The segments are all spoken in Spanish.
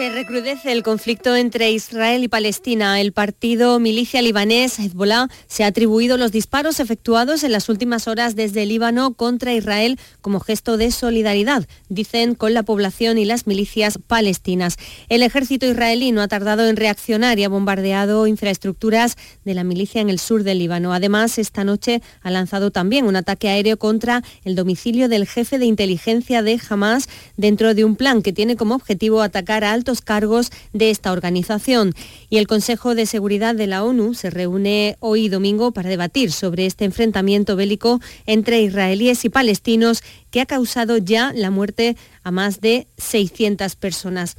Se recrudece el conflicto entre Israel y Palestina. El partido milicia libanés Hezbollah se ha atribuido los disparos efectuados en las últimas horas desde Líbano contra Israel como gesto de solidaridad, dicen, con la población y las milicias palestinas. El ejército israelí no ha tardado en reaccionar y ha bombardeado infraestructuras de la milicia en el sur del Líbano. Además, esta noche ha lanzado también un ataque aéreo contra el domicilio del jefe de inteligencia de Hamas dentro de un plan que tiene como objetivo atacar a cargos de esta organización. Y el Consejo de Seguridad de la ONU se reúne hoy domingo para debatir sobre este enfrentamiento bélico entre israelíes y palestinos que ha causado ya la muerte a más de 600 personas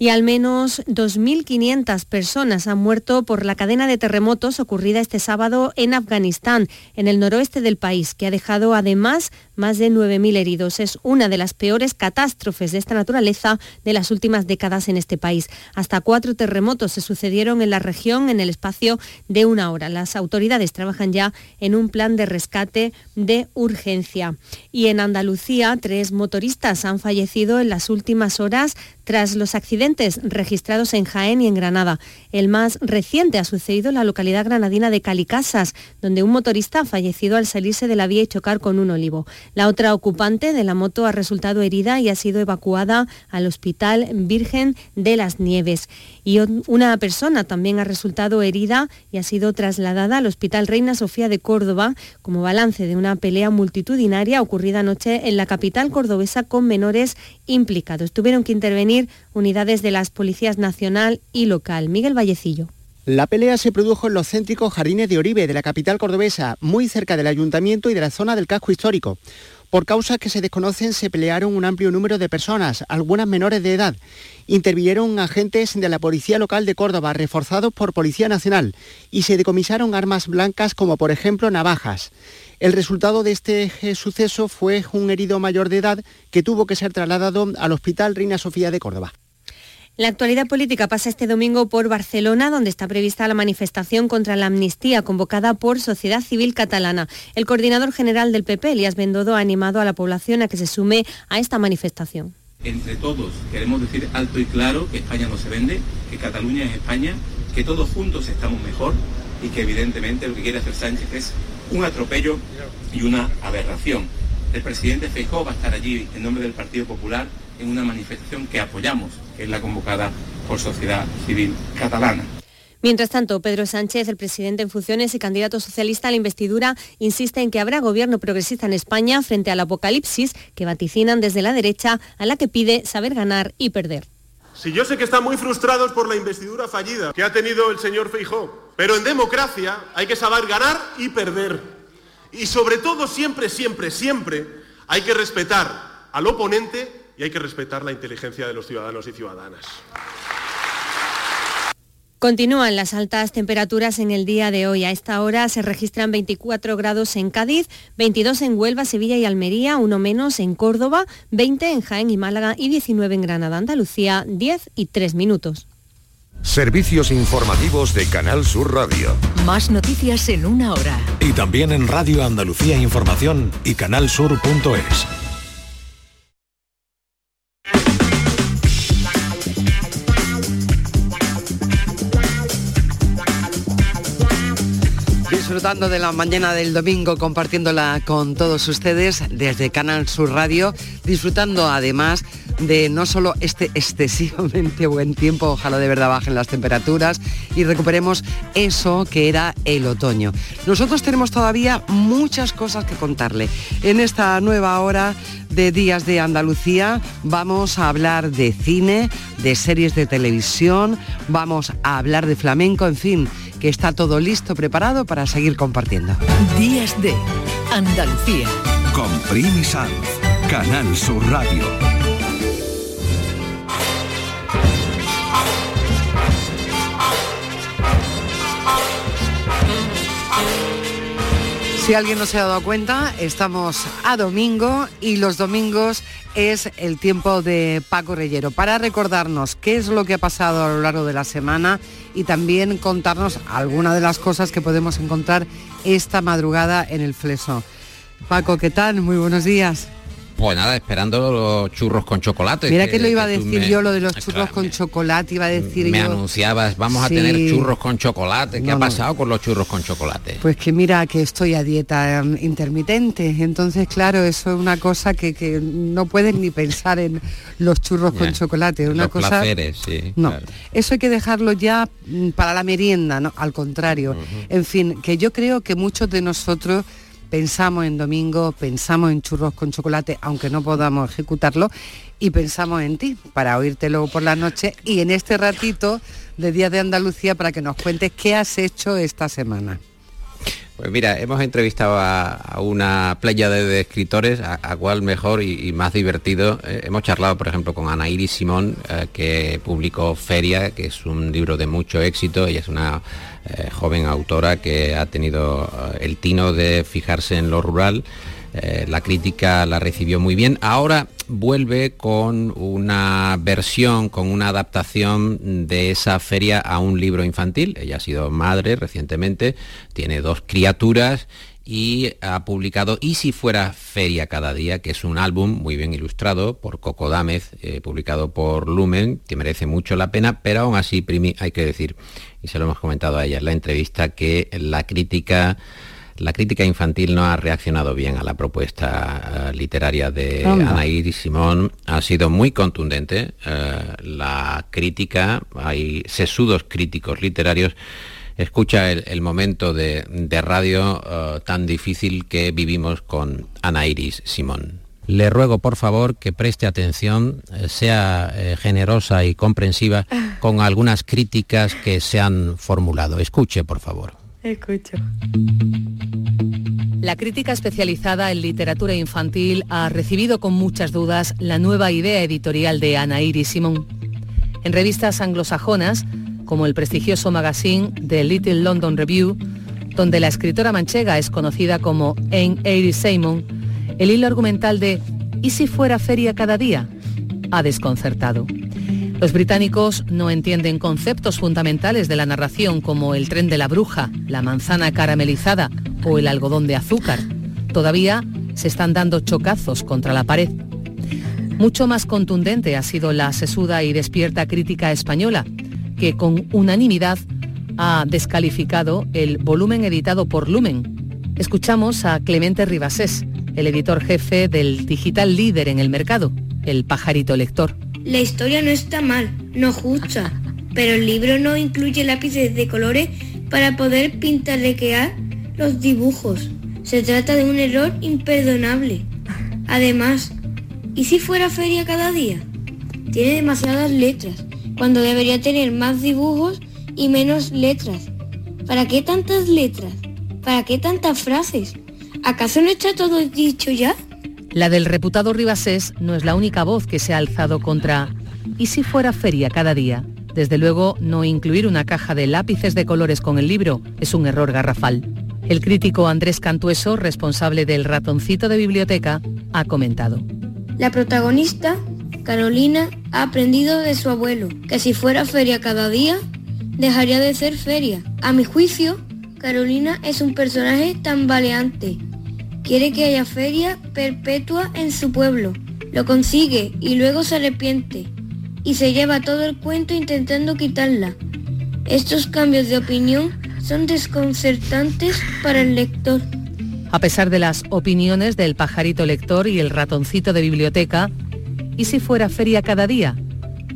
y al menos 2.500 personas han muerto por la cadena de terremotos ocurrida este sábado en Afganistán, en el noroeste del país, que ha dejado además más de 9.000 heridos. Es una de las peores catástrofes de esta naturaleza de las últimas décadas en este país. Hasta cuatro terremotos se sucedieron en la región en el espacio de una hora. Las autoridades trabajan ya en un plan de rescate de urgencia. Y en Andalucía, tres motoristas han fallecido en las últimas horas tras los accidentes registrados en Jaén y en Granada. El más reciente ha sucedido en la localidad granadina de Calicasas, donde un motorista ha fallecido al salirse de la vía y chocar con un olivo. La otra ocupante de la moto ha resultado herida y ha sido evacuada al Hospital Virgen de las Nieves. Y una persona también ha resultado herida y ha sido trasladada al Hospital Reina Sofía de Córdoba como balance de una pelea multitudinaria ocurrida anoche en la capital cordobesa con menores implicados. Tuvieron que intervenir unidades de las policías nacional y local. Miguel Vallecillo. La pelea se produjo en los céntricos jardines de Oribe, de la capital cordobesa, muy cerca del ayuntamiento y de la zona del casco histórico. Por causas que se desconocen se pelearon un amplio número de personas, algunas menores de edad. Intervinieron agentes de la Policía Local de Córdoba, reforzados por Policía Nacional, y se decomisaron armas blancas como por ejemplo navajas. El resultado de este suceso fue un herido mayor de edad que tuvo que ser trasladado al Hospital Reina Sofía de Córdoba. La actualidad política pasa este domingo por Barcelona, donde está prevista la manifestación contra la amnistía convocada por Sociedad Civil Catalana. El coordinador general del PP, Elías Bendodo, ha animado a la población a que se sume a esta manifestación. Entre todos queremos decir alto y claro que España no se vende, que Cataluña es España, que todos juntos estamos mejor y que evidentemente lo que quiere hacer Sánchez es un atropello y una aberración. El presidente Feijóo va a estar allí en nombre del Partido Popular en una manifestación que apoyamos, que es la convocada por Sociedad Civil Catalana. Mientras tanto, Pedro Sánchez, el presidente en funciones y candidato socialista a la investidura, insiste en que habrá gobierno progresista en España frente al apocalipsis que vaticinan desde la derecha, a la que pide saber ganar y perder. Si yo sé que están muy frustrados por la investidura fallida que ha tenido el señor Feijó, pero en democracia hay que saber ganar y perder. Y sobre todo siempre, siempre, siempre hay que respetar al oponente y hay que respetar la inteligencia de los ciudadanos y ciudadanas. Continúan las altas temperaturas en el día de hoy. A esta hora se registran 24 grados en Cádiz, 22 en Huelva, Sevilla y Almería, uno menos en Córdoba, 20 en Jaén y Málaga y 19 en Granada, Andalucía, 10 y 3 minutos. Servicios informativos de Canal Sur Radio. Más noticias en una hora. Y también en Radio Andalucía Información y canalsur.es. disfrutando de la mañana del domingo, compartiéndola con todos ustedes desde Canal Sur Radio, disfrutando además de no solo este excesivamente buen tiempo, ojalá de verdad bajen las temperaturas y recuperemos eso que era el otoño. Nosotros tenemos todavía muchas cosas que contarle. En esta nueva hora de Días de Andalucía vamos a hablar de cine, de series de televisión, vamos a hablar de flamenco, en fin que está todo listo, preparado para seguir compartiendo. Días de Andalucía. Con Primi Sanz, Canal Sur Radio. Si alguien no se ha dado cuenta, estamos a domingo y los domingos es el tiempo de Paco Reyero para recordarnos qué es lo que ha pasado a lo largo de la semana y también contarnos algunas de las cosas que podemos encontrar esta madrugada en el Fleso. Paco, ¿qué tal? Muy buenos días. Pues nada, esperando los churros con chocolate. Mira que, lo iba a decir yo, lo de los churros con chocolate, iba a decir me yo. anunciabas, vamos a tener churros con chocolate. ¿Qué ha pasado con los churros con chocolate? Pues que mira que estoy a dieta em, intermitente, entonces claro, eso es una cosa que, no puedes ni pensar en los churros con chocolate. Una los cosa. Placeres, sí, no, eso hay que dejarlo ya mm, para la merienda, ¿no? Al contrario. En fin, que yo creo que muchos de nosotros pensamos en domingo, pensamos en churros con chocolate, aunque no podamos ejecutarlo, y pensamos en ti para oírtelo por la noche y en este ratito de Día de Andalucía para que nos cuentes qué has hecho esta semana. Pues mira, hemos entrevistado a, una playa de, escritores, a, cuál mejor y, más divertido. Eh, hemos charlado, por ejemplo, con Ana Iris Simón, eh, que publicó Feria, que es un libro de mucho éxito. Ella es una eh, joven autora que ha tenido el tino de fijarse en lo rural. La crítica la recibió muy bien. Ahora vuelve con una versión, con una adaptación de esa feria a un libro infantil. Ella ha sido madre recientemente, tiene dos criaturas y ha publicado Y si fuera feria cada día, que es un álbum muy bien ilustrado por Coco Dámez, eh, publicado por Lumen, que merece mucho la pena, pero aún así, hay que decir, y se lo hemos comentado a ella en la entrevista, que la crítica la crítica infantil no ha reaccionado bien a la propuesta eh, literaria de Ana Iris Simón. Ha sido muy contundente. Eh, la crítica, hay sesudos críticos literarios. Escucha el, momento de, radio eh, tan difícil que vivimos con Ana Iris Simón. Le ruego, por favor, que preste atención, sea generosa y comprensiva con algunas críticas que se han formulado. Escuche, por favor. Escucho. La crítica especializada en literatura infantil ha recibido con muchas dudas la nueva idea editorial de Ana Iris Simón. En revistas anglosajonas, como el prestigioso magazine The Little London Review, donde la escritora manchega es conocida como Anne Iris Simon, el hilo argumental de ¿y si fuera feria cada día? ha desconcertado. Los británicos no entienden conceptos fundamentales de la narración como el tren de la bruja, la manzana caramelizada o el algodón de azúcar. Todavía se están dando chocazos contra la pared. Mucho más contundente ha sido la sesuda y despierta crítica española, que con unanimidad ha descalificado el volumen editado por Lumen. Escuchamos a Clemente Ribasés, el editor jefe del digital líder en el mercado, el pajarito lector. La historia no está mal, no justa, pero el libro no incluye lápices de colores para poder pintarrequear los dibujos. Se trata de un error imperdonable. Además, ¿y si fuera feria cada día? Tiene demasiadas letras, cuando debería tener más dibujos y menos letras. ¿Para qué tantas letras? ¿Para qué tantas frases? ¿Acaso no está todo dicho ya? La del reputado Ribasés no es la única voz que se ha alzado contra ¿y si fuera feria cada día? Desde luego, no incluir una caja de lápices de colores con el libro es un error garrafal. El crítico Andrés Cantueso, responsable del ratoncito de biblioteca, ha comentado. La protagonista, Carolina, ha aprendido de su abuelo que si fuera feria cada día, dejaría de ser feria. A mi juicio, Carolina es un personaje tan valeante Quiere que haya feria perpetua en su pueblo. Lo consigue y luego se arrepiente. Y se lleva todo el cuento intentando quitarla. Estos cambios de opinión son desconcertantes para el lector. A pesar de las opiniones del pajarito lector y el ratoncito de biblioteca, ¿y si fuera feria cada día?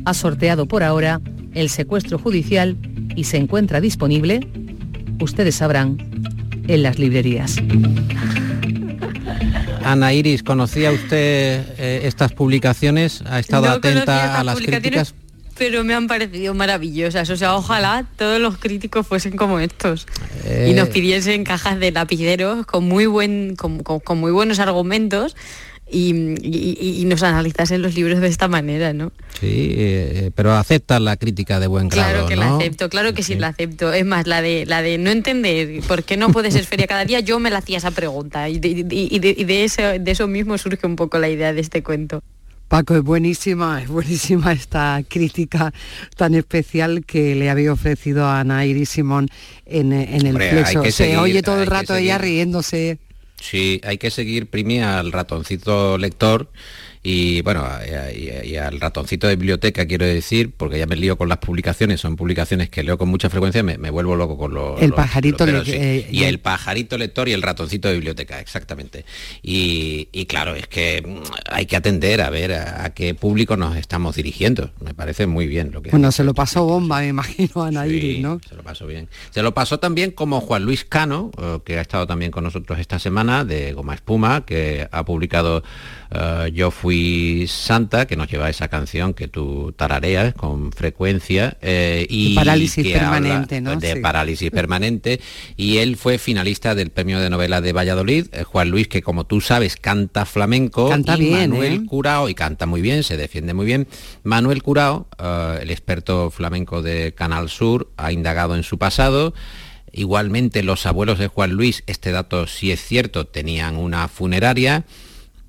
Ha sorteado por ahora el secuestro judicial y se encuentra disponible, ustedes sabrán, en las librerías. Ana Iris, ¿conocía usted eh, estas publicaciones? ¿Ha estado atenta a las críticas? Pero me han parecido maravillosas. O sea, ojalá todos los críticos fuesen como estos y nos eh. pidiesen cajas de lapiceros con muy buen, con muy buenos argumentos y, nos analizasen los libros de esta manera, ¿no? Sí, eh, pero acepta la crítica de buen grado, Claro que la acepto, claro que sí. la acepto. Es más, la de la de no entender por qué no puede ser feria cada día, yo me la hacía esa pregunta y de, eso, de eso mismo surge un poco la idea de este cuento. Paco, es buenísima, es buenísima esta crítica tan especial que le había ofrecido a Ana Iris Simón en, el flexo. Se oye todo el rato ella riéndose Sí, hay que seguir, Primi, al ratoncito lector y bueno, y, al ratoncito de biblioteca quiero decir, porque ya me lío con las publicaciones, son publicaciones que leo con mucha frecuencia, me, vuelvo loco con los... El pajarito. Eh, y el pajarito lector y el ratoncito de biblioteca, exactamente. Y, claro, es que mm, hay que atender a ver a, qué público nos estamos dirigiendo. Me parece muy bien lo que... Bueno, se lo pasó bomba, me imagino, a Nairi, ¿no? Se lo pasó bien. Se lo pasó también como Juan Luis Cano, eh, que ha estado también con nosotros esta semana, de Goma Espuma, que ha publicado eh, Yo fui Santa, que nos lleva esa canción que tú tarareas con frecuencia. Eh, y parálisis permanente, ¿no? De parálisis permanente. Y él fue finalista del premio de novela de Valladolid. Eh, Juan Luis, que como tú sabes, canta flamenco. Canta y bien. Manuel ¿eh? Curao, y canta muy bien, se defiende muy bien. Manuel Curao, el experto flamenco de Canal Sur, ha indagado en su pasado. Igualmente los abuelos de Juan Luis, este dato sí es cierto, tenían una funeraria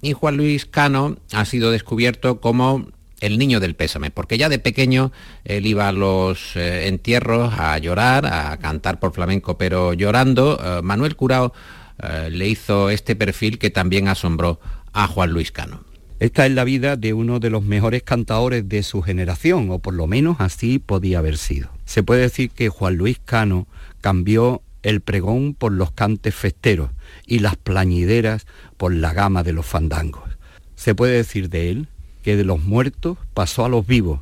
y Juan Luis Cano ha sido descubierto como el niño del pésame, porque ya de pequeño él iba a los eh, entierros a llorar, a cantar por flamenco, pero llorando. Eh, Manuel Curao eh, le hizo este perfil que también asombró a Juan Luis Cano. Esta es la vida de uno de los mejores cantadores de su generación, o por lo menos así podía haber sido. Se puede decir que Juan Luis Cano cambió el pregón por los cantes festeros y las plañideras por la gama de los fandangos. Se puede decir de él que de los muertos pasó a los vivos,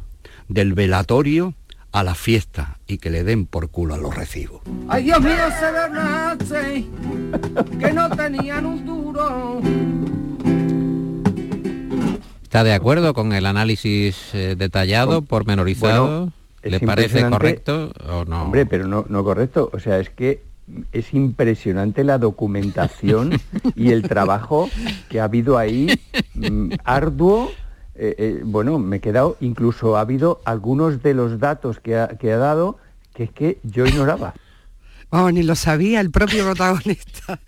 del velatorio a la fiesta y que le den por culo a los recibos. Ay Dios mío, se que no tenían un duro. ¿Está de acuerdo con el análisis eh, detallado, pormenorizado? ¿Le parece correcto o no? Hombre, pero no, no correcto. O sea, es que es impresionante la documentación y el trabajo que ha habido ahí, mm, arduo. Eh, eh, bueno, me he quedado, incluso ha habido algunos de los datos que ha, que ha dado que es que yo ignoraba. Oh, ni lo sabía el propio protagonista.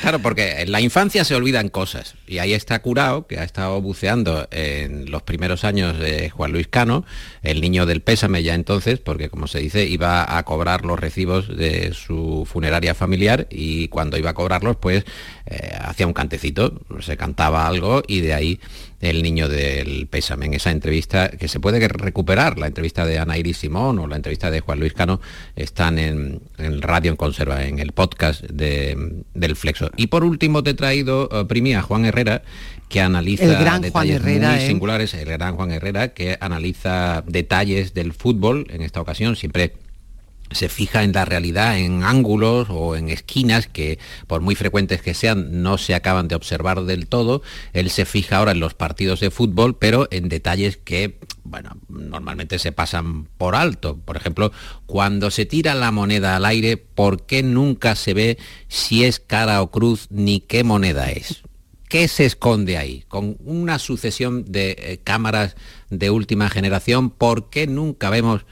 Claro, porque en la infancia se olvidan cosas. Y ahí está Curao, que ha estado buceando en los primeros años de Juan Luis Cano, el niño del pésame ya entonces, porque como se dice, iba a cobrar los recibos de su funeraria familiar y cuando iba a cobrarlos, pues eh, hacía un cantecito, se cantaba algo y de ahí el niño del pésame. En esa entrevista, que se puede recuperar, la entrevista de Ana Iris Simón o la entrevista de Juan Luis Cano, están en, Radio en Conserva, en el podcast del Flexo. Y por último te he traído, uh, Primi, a Juan Herrera, que analiza detalles muy ¿eh? singulares, el gran Juan Herrera, que analiza detalles del fútbol en esta ocasión, siempre se fija en la realidad, en ángulos o en esquinas que por muy frecuentes que sean no se acaban de observar del todo. Él se fija ahora en los partidos de fútbol, pero en detalles que, bueno, normalmente se pasan por alto. Por ejemplo, cuando se tira la moneda al aire, ¿por qué nunca se ve si es cara o cruz ni qué moneda es? ¿Qué se esconde ahí? Con una sucesión de eh, cámaras de última generación, ¿por qué nunca vemos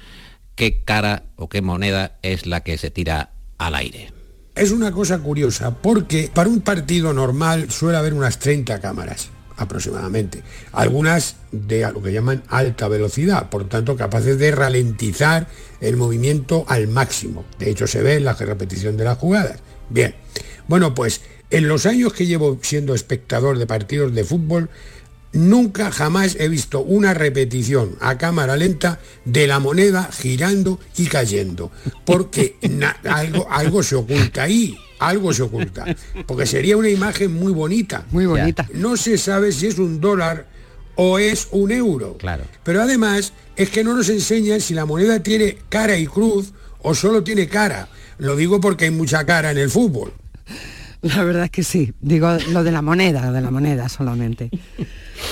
qué cara o qué moneda es la que se tira al aire. Es una cosa curiosa porque para un partido normal suele haber unas 30 cámaras aproximadamente. Algunas de lo que llaman alta velocidad, por tanto capaces de ralentizar el movimiento al máximo. De hecho se ve en la repetición de las jugadas. Bien, bueno pues en los años que llevo siendo espectador de partidos de fútbol, Nunca jamás he visto una repetición a cámara lenta de la moneda girando y cayendo, porque algo, algo se oculta ahí, algo se oculta, porque sería una imagen muy bonita. Muy bonita. No se sabe si es un dólar o es un euro. Claro. Pero además es que no nos enseñan si la moneda tiene cara y cruz o solo tiene cara. Lo digo porque hay mucha cara en el fútbol. La verdad es que sí. Digo lo de la moneda, de la moneda solamente.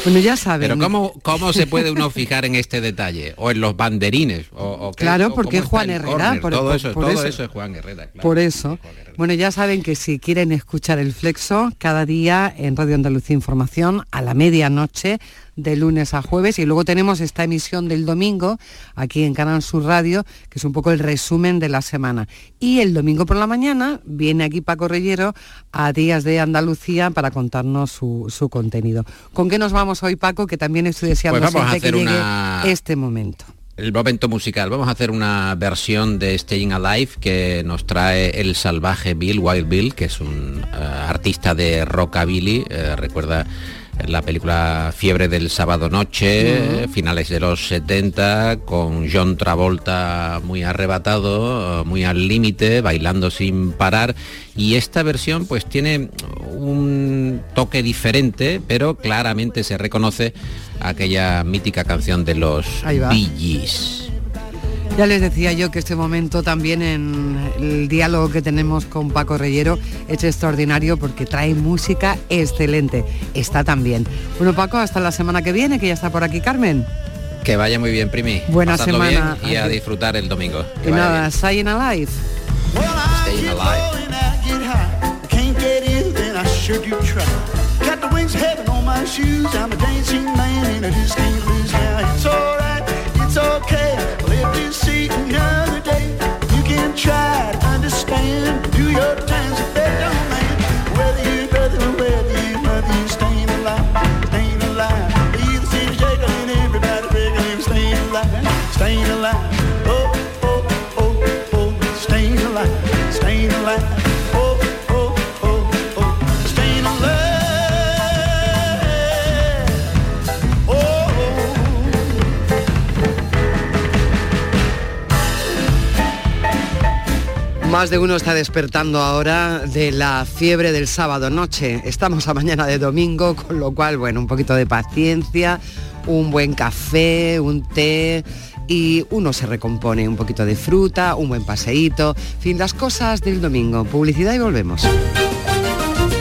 Bueno, ya saben. Pero ¿cómo, cómo se puede uno fijar en este detalle? ¿O en los banderines? O, claro, porque es Juan Herrera. Por, todo, eso, todo eso, es Juan Herrera. Por eso. Bueno, ya saben que si quieren escuchar el flexo, cada día en Radio Andalucía Información a la medianoche de lunes a jueves y luego tenemos esta emisión del domingo aquí en Canal Sur Radio, que es un poco el resumen de la semana. Y el domingo por la mañana viene aquí Paco Reyero a Días de Andalucía para contarnos su, contenido. ¿Con qué nos vamos hoy, Paco? Que también estoy deseando pues que llegue este momento. el momento musical. Vamos a hacer una versión de Staying Alive que nos trae el salvaje Bill, Wild Bill, que es un eh, artista de rockabilly. Eh, recuerda la película Fiebre del sábado noche, finales de los 70, con John Travolta muy arrebatado, muy al límite, bailando sin parar. Y esta versión pues tiene un toque diferente, pero claramente se reconoce aquella mítica canción de los Bee Gees. Ya les decía yo que este momento también en el diálogo que tenemos con Paco Reyero es extraordinario porque trae música excelente. Está también. Bueno, Paco, hasta la semana que viene, que ya está por aquí Carmen. Que vaya muy bien, Primi. Buena semana. y a disfrutar el domingo. y nada, Staying Alive. Staying Alive. See another day. You can try to understand, do your times a better man. Whether you brother or whether you mother, you staying alive, staying alive. Either city shaking and everybody begging you, staying alive, staying alive. Oh, oh, oh, oh, staying alive, staying alive. Más de uno está despertando ahora de la fiebre del sábado noche. Estamos a mañana de domingo, con lo cual, bueno, un poquito de paciencia, un buen café, un té y uno se recompone un poquito de fruta, un buen paseíto, fin, las cosas del domingo. Publicidad y volvemos.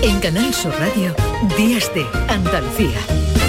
En Canal Sur Radio, Días de Andalucía.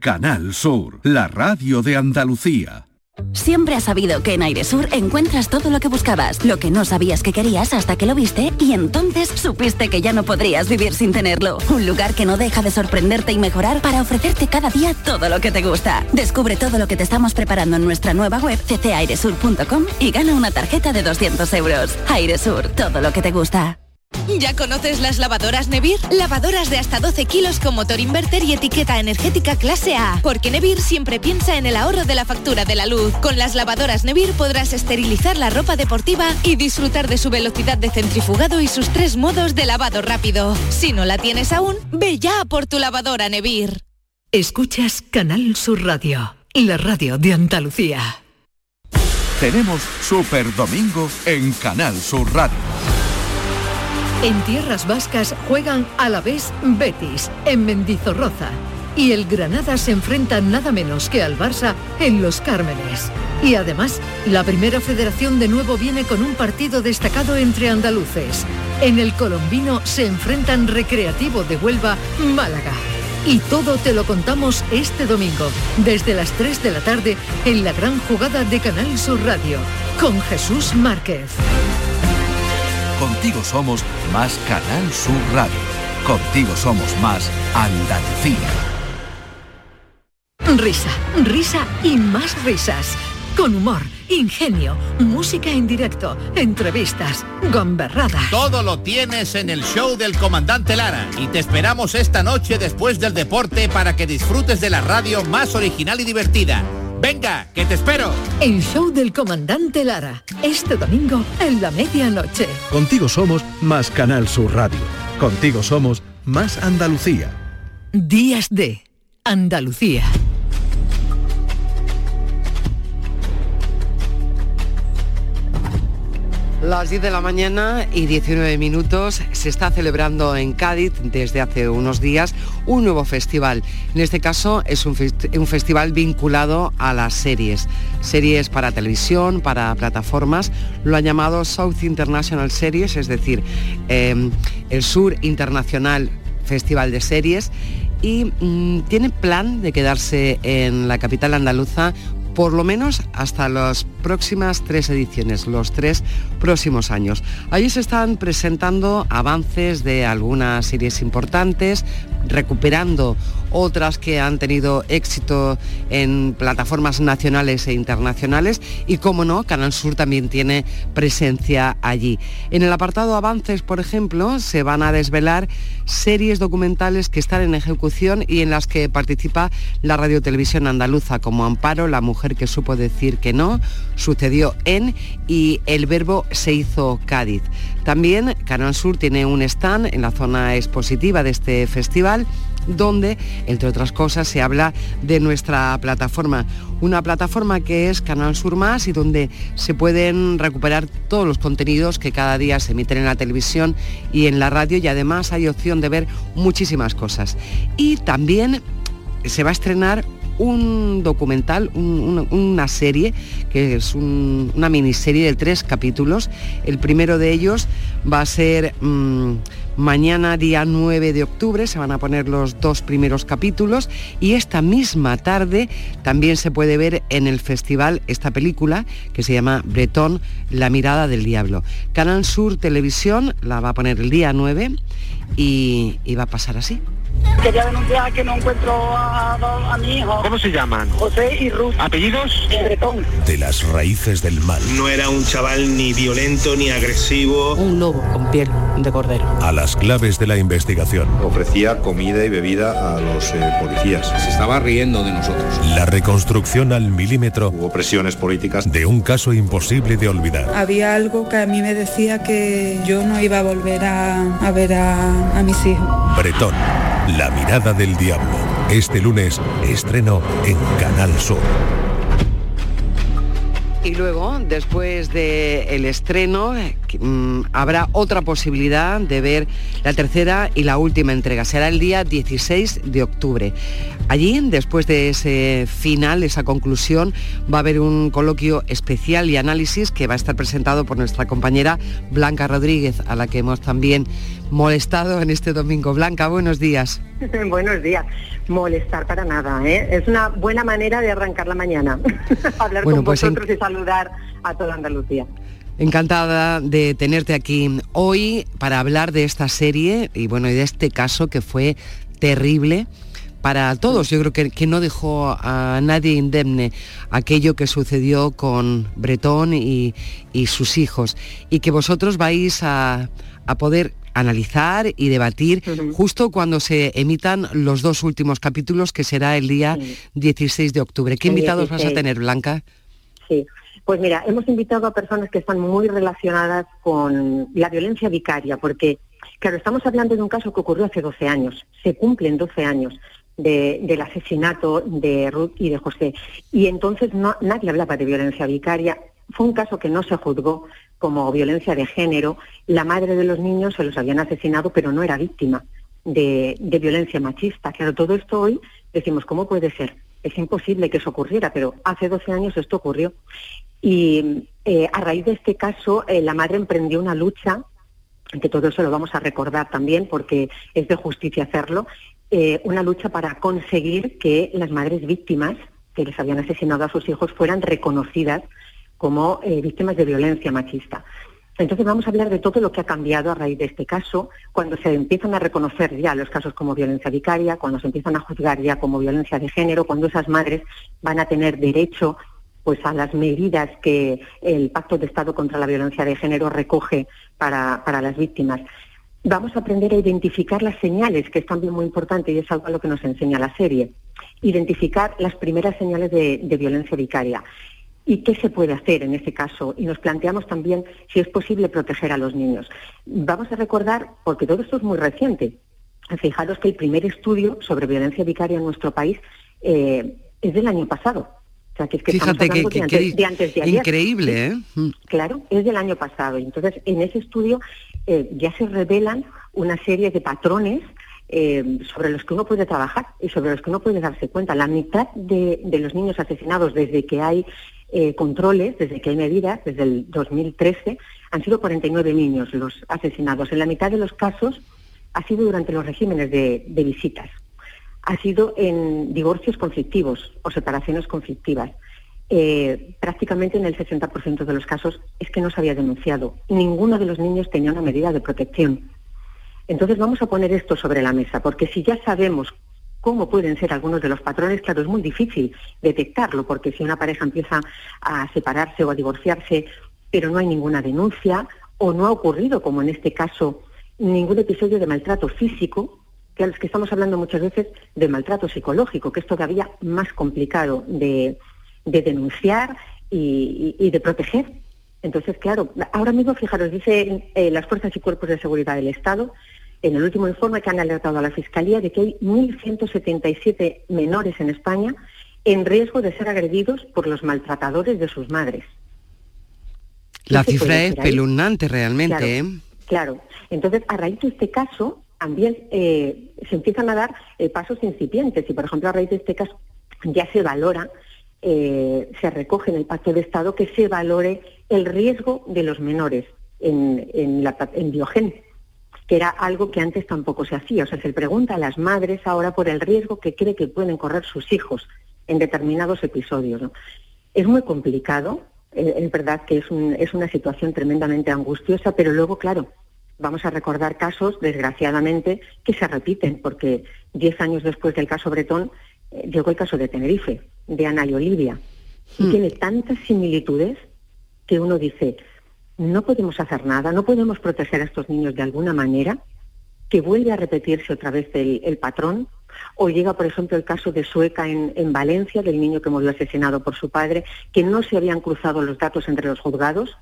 Canal Sur, la radio de Andalucía. Siempre has sabido que en Airesur encuentras todo lo que buscabas, lo que no sabías que querías hasta que lo viste y entonces supiste que ya no podrías vivir sin tenerlo. Un lugar que no deja de sorprenderte y mejorar para ofrecerte cada día todo lo que te gusta. Descubre todo lo que te estamos preparando en nuestra nueva web ccairesur.com y gana una tarjeta de 200 euros. Airesur, todo lo que te gusta. ¿Ya conoces las lavadoras Nevir? Lavadoras de hasta 12 kilos con motor inverter y etiqueta energética clase A. Porque Nevir siempre piensa en el ahorro de la factura de la luz. Con las lavadoras Nevir podrás esterilizar la ropa deportiva y disfrutar de su velocidad de centrifugado y sus tres modos de lavado rápido. Si no la tienes aún, ve ya por tu lavadora Nevir. Escuchas Canal Sur Radio, la radio de Andalucía. Tenemos Super Domingo en Canal Sur Radio. En tierras vascas juegan a la vez Betis, en Mendizorroza. Y el Granada se enfrenta nada menos que al Barça en Los Cármenes. Y además, la primera federación de nuevo viene con un partido destacado entre andaluces. En el colombino se enfrentan Recreativo de Huelva, Málaga. Y todo te lo contamos este domingo, desde las 3 de la tarde, en la gran jugada de Canal Sur Radio, con Jesús Márquez. Contigo somos más Canal Sur Radio. Contigo somos más Andalucía. Risa, risa y más risas. Con humor, ingenio, música en directo, entrevistas, gomberrada. Todo lo tienes en el show del comandante Lara y te esperamos esta noche después del deporte para que disfrutes de la radio más original y divertida. Venga, que te espero. El show del comandante Lara, este domingo en la medianoche. Contigo somos más Canal Sur Radio. Contigo somos más Andalucía. Días de Andalucía. Las 10 de la mañana y 19 minutos se está celebrando en Cádiz desde hace unos días un nuevo festival. En este caso es un, fest un, festival vinculado a las series. Series para televisión, para plataformas. Lo ha llamado South International Series, es decir, eh, el Sur Internacional Festival de Series y mm, tiene plan de quedarse en la capital andaluza por lo menos hasta las próximas tres ediciones, los tres próximos años. Allí se están presentando avances de algunas series importantes, recuperando otras que han tenido éxito en plataformas nacionales e internacionales y, como no, Canal Sur también tiene presencia allí. En el apartado Avances, por ejemplo, se van a desvelar series documentales que están en ejecución y en las que participa la radiotelevisión andaluza, como Amparo, la mujer que supo decir que no, sucedió en y el verbo se hizo Cádiz. También Canal Sur tiene un stand en la zona expositiva de este festival donde, entre otras cosas, se habla de nuestra plataforma. Una plataforma que es Canal Sur Más y donde se pueden recuperar todos los contenidos que cada día se emiten en la televisión y en la radio y además hay opción de ver muchísimas cosas. Y también se va a estrenar un documental, una serie, que es una miniserie de tres capítulos. El primero de ellos va a ser mm, mañana día 9 de octubre, se van a poner los dos primeros capítulos y esta misma tarde también se puede ver en el festival esta película que se llama Bretón, La mirada del diablo. Canal Sur Televisión la va a poner el día 9 y va a pasar así. Quería denunciar que no encuentro a, mi hijo. ¿Cómo se llaman? José y Ruth. ¿Apellidos? Bretón. De las raíces del mal. No era un chaval ni violento ni agresivo. Un lobo con piel de cordero. A las claves de la investigación. Ofrecía comida y bebida a los eh, policías. Se estaba riendo de nosotros. La reconstrucción al milímetro. Hubo presiones políticas. De un caso imposible de olvidar. Había algo que a mí me decía que yo no iba a volver a, ver a, a mis hijos. Bretón la mirada del diablo. Este lunes estreno en Canal Sur. Y luego, después del estreno, mm, habrá otra posibilidad de ver la tercera y la última entrega. Será el día 16 de octubre. Allí, después de ese final, esa conclusión, va a haber un coloquio especial y análisis que va a estar presentado por nuestra compañera Blanca Rodríguez, a la que hemos también molestado en este domingo. Blanca, buenos días. buenos días molestar para nada. ¿eh? Es una buena manera de arrancar la mañana, hablar con pues vosotros y saludar a toda Andalucía. Encantada de tenerte aquí hoy para hablar de esta serie y bueno, y de este caso que fue terrible para todos. Yo creo que, que no dejó a nadie indemne aquello que sucedió con Bretón y, y sus hijos y que vosotros vais a, a poder analizar y debatir justo cuando se emitan los dos últimos capítulos, que será el día 16 de octubre. ¿Qué invitados vas a tener, Blanca? Sí, pues mira, hemos invitado a personas que están muy relacionadas con la violencia vicaria, porque, claro, estamos hablando de un caso que ocurrió hace 12 años, se cumplen 12 años. del asesinato de Ruth y de José. Y entonces no, nadie hablaba de violencia vicaria. Fue un caso que no se juzgó, como violencia de género. La madre de los niños se los habían asesinado, pero no era víctima de, violencia machista. Claro, todo esto hoy decimos, ¿cómo puede ser? Es imposible que eso ocurriera, pero hace 12 años esto ocurrió. Y eh, a raíz de este caso, eh, la madre emprendió una lucha, que todo eso lo vamos a recordar también porque es de justicia hacerlo, eh, una lucha para conseguir que las madres víctimas que les habían asesinado a sus hijos fueran reconocidas como eh, víctimas de violencia machista. Entonces vamos a hablar de todo lo que ha cambiado a raíz de este caso, cuando se empiezan a reconocer ya los casos como violencia vicaria, cuando se empiezan a juzgar ya como violencia de género, cuando esas madres van a tener derecho pues a las medidas que el Pacto de Estado contra la Violencia de Género recoge para, las víctimas. Vamos a aprender a identificar las señales, que es también muy importante y es algo a lo que nos enseña la serie. Identificar las primeras señales de violencia vicaria y qué se puede hacer en ese caso. Y nos planteamos también si es posible proteger a los niños. Vamos a recordar, porque todo esto es muy reciente, fijaros que el primer estudio sobre violencia vicaria en nuestro país eh, es del año pasado. O sea, que es que Fíjate que, de antes, de increíble, ¿eh? Mm. Claro, es del año pasado. Entonces, en ese estudio eh, ya se revelan una serie de patrones eh, sobre los que uno puede trabajar y sobre los que uno puede darse cuenta. La mitad de, de los niños asesinados desde que hay eh, controles, desde que hay medidas, desde el 2013, han sido 49 niños los asesinados. En la mitad de los casos ha sido durante los regímenes de, visitas. ha sido en divorcios conflictivos o separaciones conflictivas. Eh, prácticamente en el 60% de los casos es que no se había denunciado. Ninguno de los niños tenía una medida de protección. Entonces vamos a poner esto sobre la mesa, porque si ya sabemos cómo pueden ser algunos de los patrones, claro, es muy difícil detectarlo, porque si una pareja empieza a separarse o a divorciarse, pero no hay ninguna denuncia, o no ha ocurrido, como en este caso, ningún episodio de maltrato físico, que a los que estamos hablando muchas veces de maltrato psicológico, que es todavía más complicado de, de denunciar y, de proteger. Entonces, claro, ahora mismo, fijaros, dicen eh, las fuerzas y cuerpos de seguridad del Estado, en el último informe que han alertado a la Fiscalía de que hay 1.177 menores en España en riesgo de ser agredidos por los maltratadores de sus madres. La ¿Qué se cifra es pelunante realmente, Claro, ¿eh? Claro. Entonces, a raíz de este caso, también eh, se empiezan a dar eh, pasos incipientes. Y, por ejemplo, a raíz de este caso ya se valora, eh, se recoge en el Pacto de Estado que se valore el riesgo de los menores en, en, la, pla- en Biogen, que era algo que antes tampoco se hacía. O sea, se pregunta a las madres ahora por el riesgo que cree que pueden correr sus hijos en determinados episodios. ¿no? Es muy complicado, eh, es verdad que es, un- es una situación tremendamente angustiosa, pero luego, claro, vamos a recordar casos, desgraciadamente, que se repiten, porque diez años después del caso Bretón eh, llegó el caso de Tenerife, de Ana y Olivia, y tiene tantas similitudes que uno dice, no podemos hacer nada, no podemos proteger a estos niños de alguna manera, que vuelve a repetirse otra vez el, patrón, o llega, por ejemplo, el caso de Sueca en, en Valencia, del niño que murió asesinado por su padre, que no se habían cruzado los datos entre los juzgados.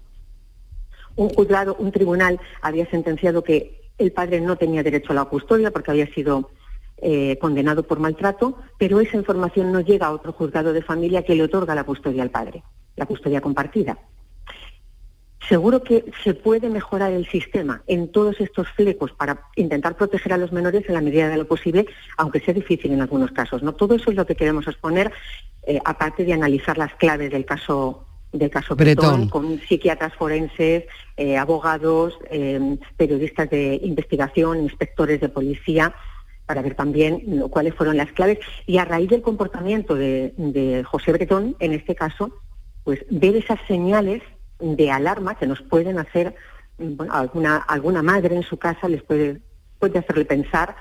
Un juzgado, un tribunal había sentenciado que el padre no tenía derecho a la custodia porque había sido eh, condenado por maltrato, pero esa información no llega a otro juzgado de familia que le otorga la custodia al padre, la custodia compartida. Seguro que se puede mejorar el sistema en todos estos flecos para intentar proteger a los menores en la medida de lo posible, aunque sea difícil en algunos casos. ¿no? Todo eso es lo que queremos exponer, eh, aparte de analizar las claves del caso del caso Bretón. Bretón, con psiquiatras forenses, eh, abogados, eh, periodistas de investigación, inspectores de policía, para ver también lo- cuáles fueron las claves. Y a raíz del comportamiento de, de José Bretón, en este caso, pues ver esas señales de alarma que nos pueden hacer, mm, bueno, alguna, alguna madre en su casa les puede, puede hacerle pensar,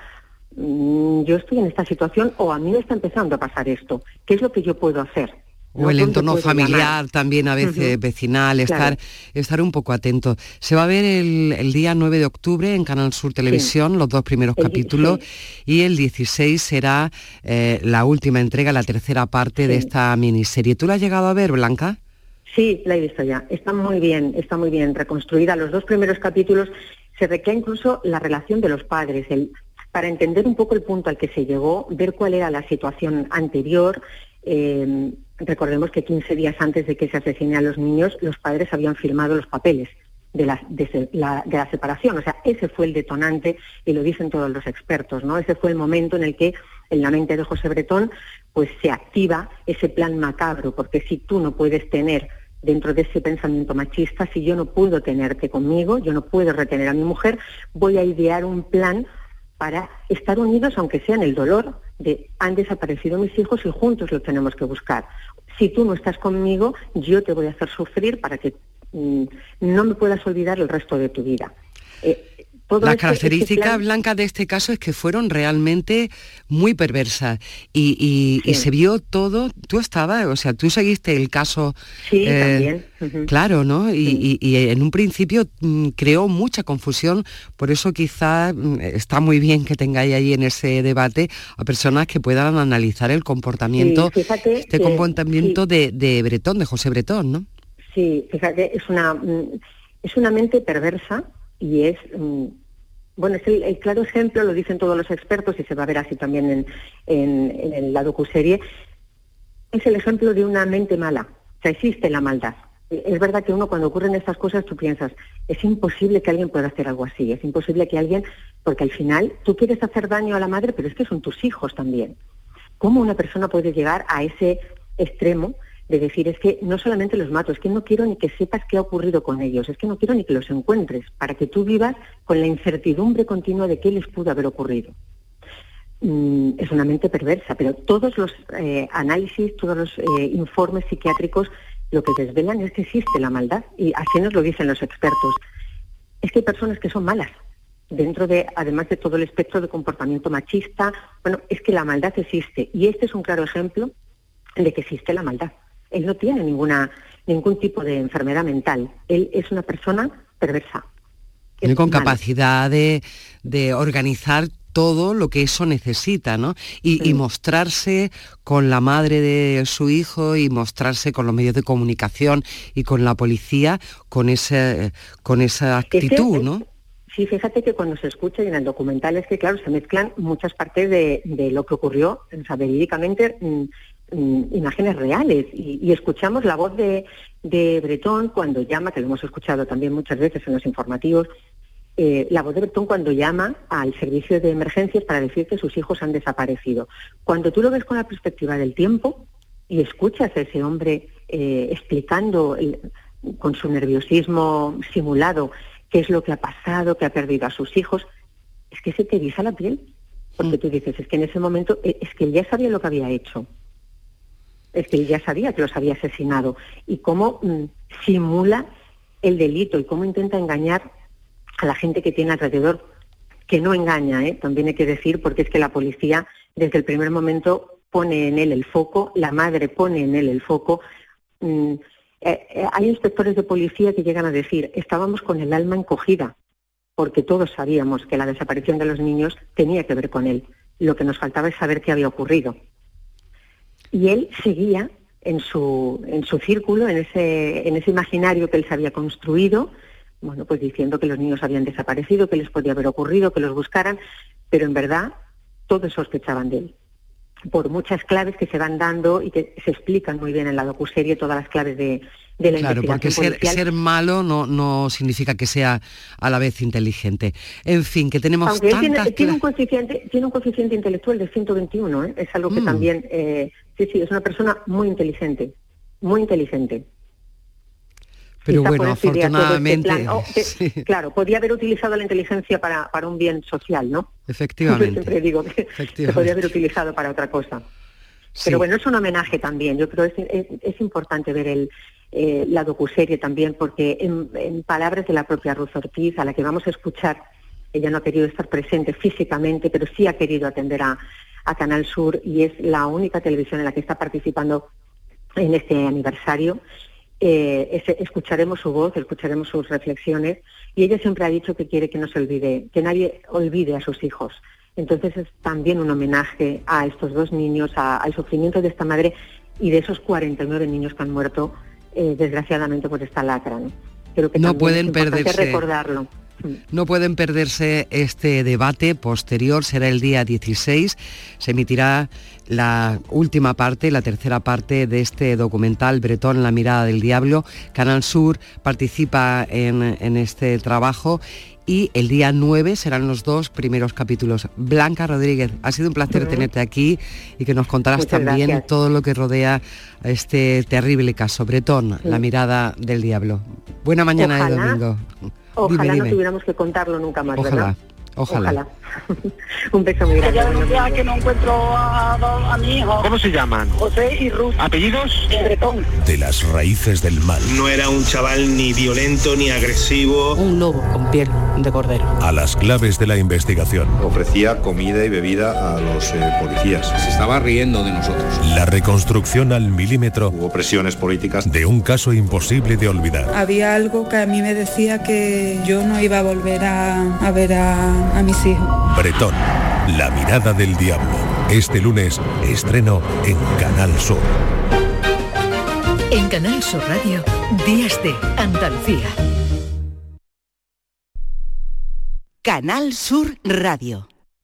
mm, yo estoy en esta situación o a mí me está empezando a pasar esto, ¿qué es lo que yo puedo hacer? O el ¿Dónde entorno familiar llamar? también a veces vecinal, estar, Claro. estar un poco atento. Se va a ver el, el día 9 de octubre en Canal Sur Televisión, los dos primeros El capítulos, y el 16 será eh, la última entrega, la tercera parte de esta miniserie. ¿Tú la has llegado a ver, Blanca? Sí, la he visto ya. Está muy bien, está muy bien reconstruida. Los dos primeros capítulos se recrea incluso la relación de los padres, el, para entender un poco el punto al que se llegó, ver cuál era la situación anterior. Eh, recordemos que 15 días antes de que se asesine a los niños, los padres habían firmado los papeles de la separación. O sea, ese fue el detonante y lo dicen todos los expertos, ¿no? Ese fue el momento en el que en la mente de José Bretón pues se activa ese plan macabro, porque si tú no puedes tener dentro de ese pensamiento machista, si yo no puedo tenerte conmigo, yo no puedo retener a mi mujer, voy a idear un plan para estar unidos, aunque sea en el dolor de han desaparecido mis hijos y juntos los tenemos que buscar. Si tú no estás conmigo, yo te voy a hacer sufrir para que mm, no me puedas olvidar el resto de tu vida. Eh, todo La característica plan- blanca de este caso es que fueron realmente muy perversas y, y- y se vio todo, tú estabas, o sea, tú seguiste el caso. Sí, eh, también. Claro, ¿no? Y, y- y en un principio mm, creó mucha confusión, por eso quizás mm, está muy bien que tengáis ahí en ese debate a personas que puedan analizar el comportamiento, Sí, este que- comportamiento de, de Bretón, de José Bretón, ¿no? Sí, fíjate, es una, mm, es una mente perversa y es, mm, bueno, es el, claro ejemplo, lo dicen todos los expertos y se va a ver así también en, en, en la docuserie, es el ejemplo de una mente mala. O sea, existe la maldad. Eh, Es verdad que uno cuando ocurren estas cosas tú piensas, es imposible que alguien pueda hacer algo así, es imposible que alguien, porque al final tú quieres hacer daño a la madre, pero es que son tus hijos también. ¿Cómo una persona puede llegar a ese extremo de decir es que no solamente los mato, es que no quiero ni que sepas qué ha ocurrido con ellos, es que no quiero ni que los encuentres, para que tú vivas con la incertidumbre continua de qué les pudo haber ocurrido? mm, es una mente perversa, pero todos los eh, análisis, todos los eh, informes psiquiátricos lo que desvelan es que existe la maldad y así nos lo dicen los expertos. Es que hay personas que son malas, dentro de, además de todo el espectro de comportamiento machista, bueno, es que la maldad existe y este es un claro ejemplo de que existe la maldad. Él no tiene ninguna, ningún tipo de enfermedad mental, él es una persona perversa. Tiene con capacidad de, de organizar todo lo que eso necesita, ¿no? Y, y, mostrarse con la madre de su hijo y mostrarse con los medios de comunicación y con la policía con, ese, con esa actitud, ¿no? Sí, fíjate que cuando se escucha y en el documental es que, claro, se mezclan muchas partes de, de lo que ocurrió, o sea, verídicamente, mm, imágenes reales. Y, y, escuchamos la voz de, de Bretón cuando llama, que lo hemos escuchado también muchas veces en los informativos, eh, la voz de Bretón cuando llama al servicio de emergencias para decir que sus hijos han desaparecido. Cuando tú lo ves con la perspectiva del tiempo y escuchas a ese hombre eh, explicando el, con su nerviosismo simulado qué es lo que ha pasado, que ha perdido a sus hijos, es que se te eriza la piel. Porque tú dices, es que en ese momento, eh, es que él ya sabía lo que había hecho. Es que ya sabía que los había asesinado. Y cómo mm, simula el delito y cómo intenta engañar a la gente que tiene alrededor, que no engaña, ¿eh? también hay que decir, porque es que la policía desde el primer momento pone en él el foco, la madre pone en él el foco. Mm, eh, eh, hay inspectores de policía que llegan a decir, estábamos con el alma encogida, porque todos sabíamos que la desaparición de los niños tenía que ver con él. Lo que nos faltaba es saber qué había ocurrido. Y él seguía en su, en su círculo, en ese, en ese imaginario que él se había construido, bueno, pues diciendo que los niños habían desaparecido, que les podía haber ocurrido, que los buscaran, pero en verdad todos sospechaban de él. Por muchas claves que se van dando y que se explican muy bien en la docuserie, todas las claves de, de la claro, porque ser, ser, malo no, no significa que sea a la vez inteligente. En fin, que tenemos Aunque tantas... tiene, tiene, un coeficiente, tiene un coeficiente intelectual de 121, ¿eh? es algo que mm. también, eh, sí, sí, es una persona muy inteligente, muy inteligente. Pero bueno, afortunadamente... Este oh, que, sí. Claro, podía haber utilizado la inteligencia para, para un bien social, ¿no? Efectivamente. Siempre digo que, Efectivamente. que podía haber utilizado para otra cosa. Sí. Pero bueno, es un homenaje también. Yo creo que es, es, es importante ver el, eh, la docuserie también, porque en, en, palabras de la propia Ruth Ortiz, a la que vamos a escuchar, ella no ha querido estar presente físicamente, pero sí ha querido atender a, a Canal Sur y es la única televisión en la que está participando en este aniversario eh, escucharemos su voz, escucharemos sus reflexiones y ella siempre ha dicho que quiere que no se olvide, que nadie olvide a sus hijos. Entonces es también un homenaje a estos dos niños, a, al sufrimiento de esta madre y de esos 49 niños que han muerto eh, desgraciadamente por esta lacra. ¿no? Creo que no pueden perderse. recordarlo. No pueden perderse este debate posterior, será el día 16, se emitirá la última parte, la tercera parte de este documental Bretón, la mirada del diablo. Canal Sur participa en, en este trabajo y el día 9 serán los dos primeros capítulos. Blanca Rodríguez, ha sido un placer uh -huh. tenerte aquí y que nos contaras Muchas también gracias. todo lo que rodea a este terrible caso. Bretón, sí. la mirada del diablo. Buena mañana Ojalá, de domingo. Ojalá dime, no tuviéramos que contarlo nunca más, Ojalá. ¿verdad? Ojalá. Ojalá. un beso muy grande. Ya que no encuentro a, a, a, mi hijo. ¿Cómo se llaman? José y Ruth. ¿Apellidos? Bretón. De las raíces del mal. No era un chaval ni violento ni agresivo. Un lobo con piel de cordero. A las claves de la investigación. Ofrecía comida y bebida a los eh, policías. Se estaba riendo de nosotros. La reconstrucción al milímetro. Hubo presiones políticas. De un caso imposible de olvidar. Había algo que a mí me decía que yo no iba a volver a, a ver a, a mis hijos. Bretón, la mirada del diablo. Este lunes, estreno en Canal Sur. En Canal Sur Radio, Días de Andalucía. Canal Sur Radio.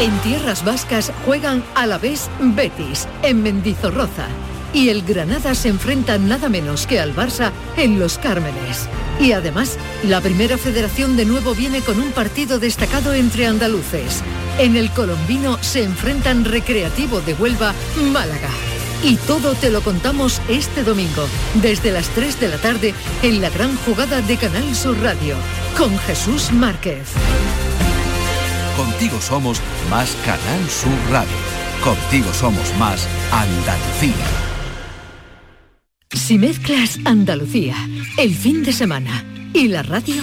En tierras vascas juegan a la vez Betis, en Mendizorroza. Y el Granada se enfrenta nada menos que al Barça en Los Cármenes. Y además, la primera federación de nuevo viene con un partido destacado entre andaluces. En el colombino se enfrentan Recreativo de Huelva, Málaga. Y todo te lo contamos este domingo, desde las 3 de la tarde, en la gran jugada de Canal Sur Radio, con Jesús Márquez. Contigo somos más Canal Sur Radio. Contigo somos más Andalucía. Si mezclas Andalucía, el fin de semana y la radio,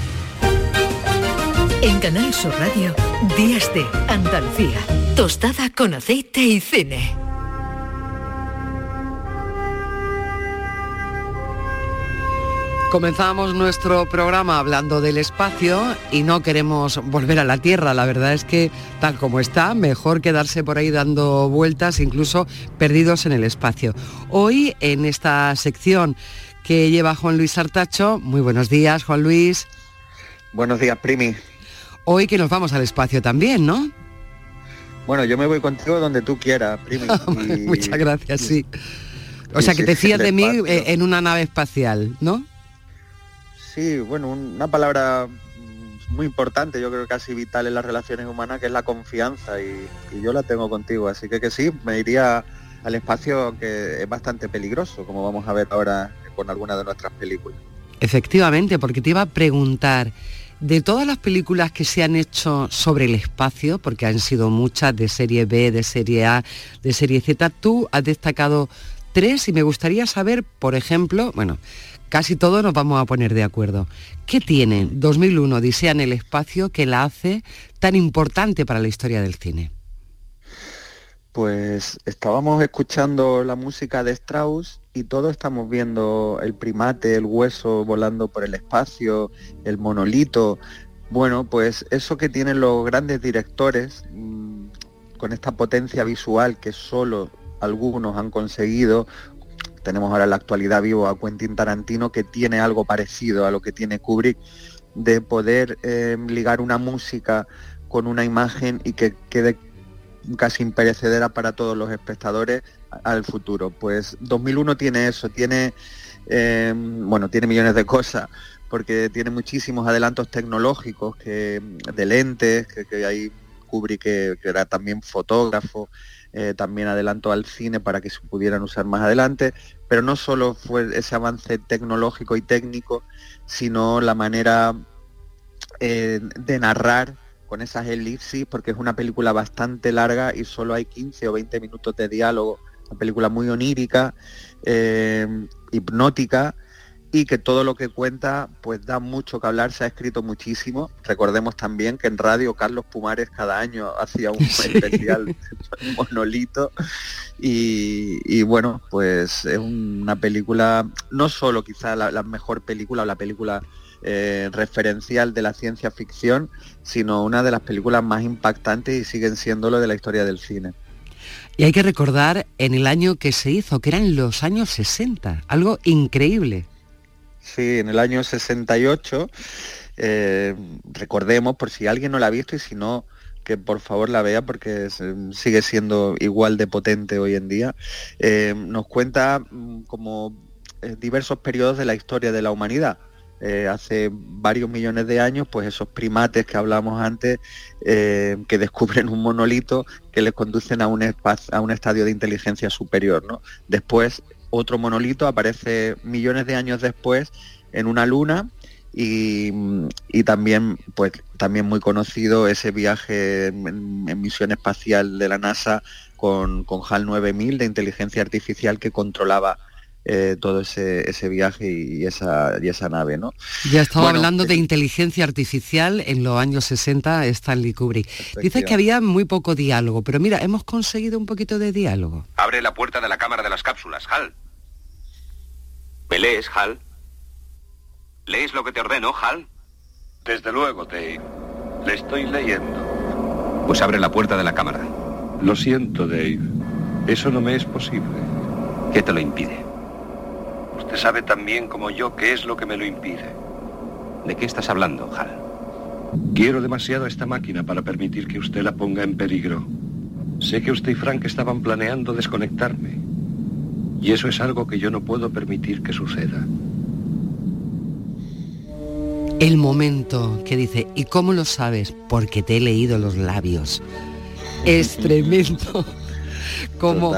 En Canal Sur Radio, Días de Andalucía. Tostada con aceite y cine. Comenzamos nuestro programa hablando del espacio y no queremos volver a la Tierra. La verdad es que tal como está, mejor quedarse por ahí dando vueltas, incluso perdidos en el espacio. Hoy en esta sección que lleva Juan Luis Artacho, muy buenos días Juan Luis. Buenos días, Primi. Hoy que nos vamos al espacio también, ¿no? Bueno, yo me voy contigo donde tú quieras, Primi. y- Muchas gracias, sí. O sea, que te fías de mí eh, en una nave espacial, ¿no? Sí, bueno, una palabra muy importante, yo creo que casi vital en las relaciones humanas, que es la confianza, y, y yo la tengo contigo, así que que sí, me iría al espacio que es bastante peligroso, como vamos a ver ahora con alguna de nuestras películas. Efectivamente, porque te iba a preguntar, de todas las películas que se han hecho sobre el espacio, porque han sido muchas de serie B, de serie A, de serie Z, tú has destacado tres y me gustaría saber, por ejemplo, bueno, casi todos nos vamos a poner de acuerdo. ¿Qué tiene 2001 Odisea en el espacio que la hace tan importante para la historia del cine? Pues estábamos escuchando la música de Strauss y todos estamos viendo el primate, el hueso volando por el espacio, el monolito. Bueno, pues eso que tienen los grandes directores, mm, con esta potencia visual que solo algunos han conseguido, tenemos ahora en la actualidad vivo a Quentin Tarantino que tiene algo parecido a lo que tiene Kubrick, de poder eh, ligar una música con una imagen y que quede casi imperecedera para todos los espectadores al futuro. Pues 2001 tiene eso, tiene, eh, bueno, tiene millones de cosas, porque tiene muchísimos adelantos tecnológicos que, de lentes, que, que hay Kubrick que, era también fotógrafo, eh, también adelantó al cine para que se pudieran usar más adelante, pero no solo fue ese avance tecnológico y técnico, sino la manera eh, de narrar con esas elipsis, porque es una película bastante larga y solo hay 15 o 20 minutos de diálogo, una película muy onírica, eh, hipnótica, y que todo lo que cuenta pues da mucho que hablar, se ha escrito muchísimo. Recordemos también que en radio Carlos Pumares cada año hacía un especial monolito. Y, y, bueno, pues es una película, no solo quizá la, la mejor película o la película eh, referencial de la ciencia ficción, sino una de las películas más impactantes y siguen siendo lo de la historia del cine. Y hay que recordar en el año que se hizo, que eran los años 60, algo increíble. Sí, en el año 68, eh, recordemos, por si alguien no la ha visto y si no, que por favor la vea porque es, sigue siendo igual de potente hoy en día, eh, nos cuenta mm, como eh, diversos periodos de la historia de la humanidad. Eh, hace varios millones de años, pues esos primates que hablamos antes, eh, que descubren un monolito que les conducen a un, a un estadio de inteligencia superior. ¿no? Después, otro monolito aparece millones de años después en una luna y, también pues también muy conocido ese viaje en, misión espacial de la NASA con, con HAL 9000 de inteligencia artificial que controlaba eh, todo ese, ese viaje y esa, y esa nave. ¿no? Ya estaba hablando de inteligencia artificial en los años 60, Stanley Kubrick. Dices que había muy poco diálogo, pero mira, hemos conseguido un poquito de diálogo. Abre la puerta de la cámara de las cápsulas, Hal. ¿Me lees, Hal? ¿Lees lo que te ordeno, Hal? Desde luego, Dave. Le estoy leyendo. Pues abre la puerta de la cámara. Lo siento, Dave. Eso no me es posible. ¿Qué te lo impide? Usted sabe tan bien como yo qué es lo que me lo impide. ¿De qué estás hablando, Hal? Quiero demasiado esta máquina para permitir que usted la ponga en peligro. Sé que usted y Frank estaban planeando desconectarme. Y eso es algo que yo no puedo permitir que suceda. El momento que dice, ¿y cómo lo sabes? Porque te he leído los labios. Es tremendo. Como,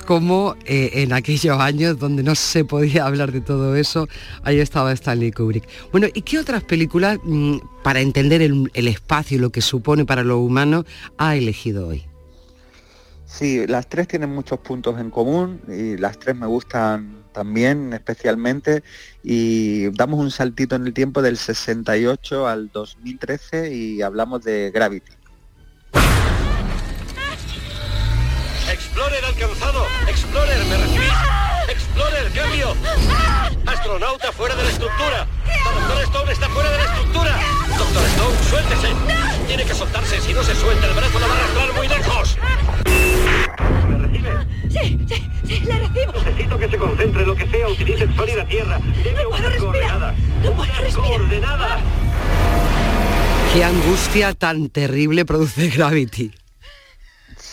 como eh, en aquellos años donde no se podía hablar de todo eso, ahí estaba Stanley Kubrick. Bueno, ¿y qué otras películas, mm, para entender el, el espacio y lo que supone para lo humano, ha elegido hoy? Sí, las tres tienen muchos puntos en común y las tres me gustan también especialmente y damos un saltito en el tiempo del 68 al 2013 y hablamos de Gravity. Explorer ¿me recibís? Explorer, cambio. Astronauta fuera de la estructura. Doctor Stone está fuera de la estructura. Doctor Stone, suéltese. Tiene que soltarse. Si no se suelta, el brazo lo va a arrastrar muy lejos. ¿Me recibe? Sí, sí, sí, le recibo. Necesito que se concentre lo que sea. Utilice el sol y la tierra. Debe no una coordenada. No puedo respirar. coordenada. Qué angustia tan terrible produce Gravity.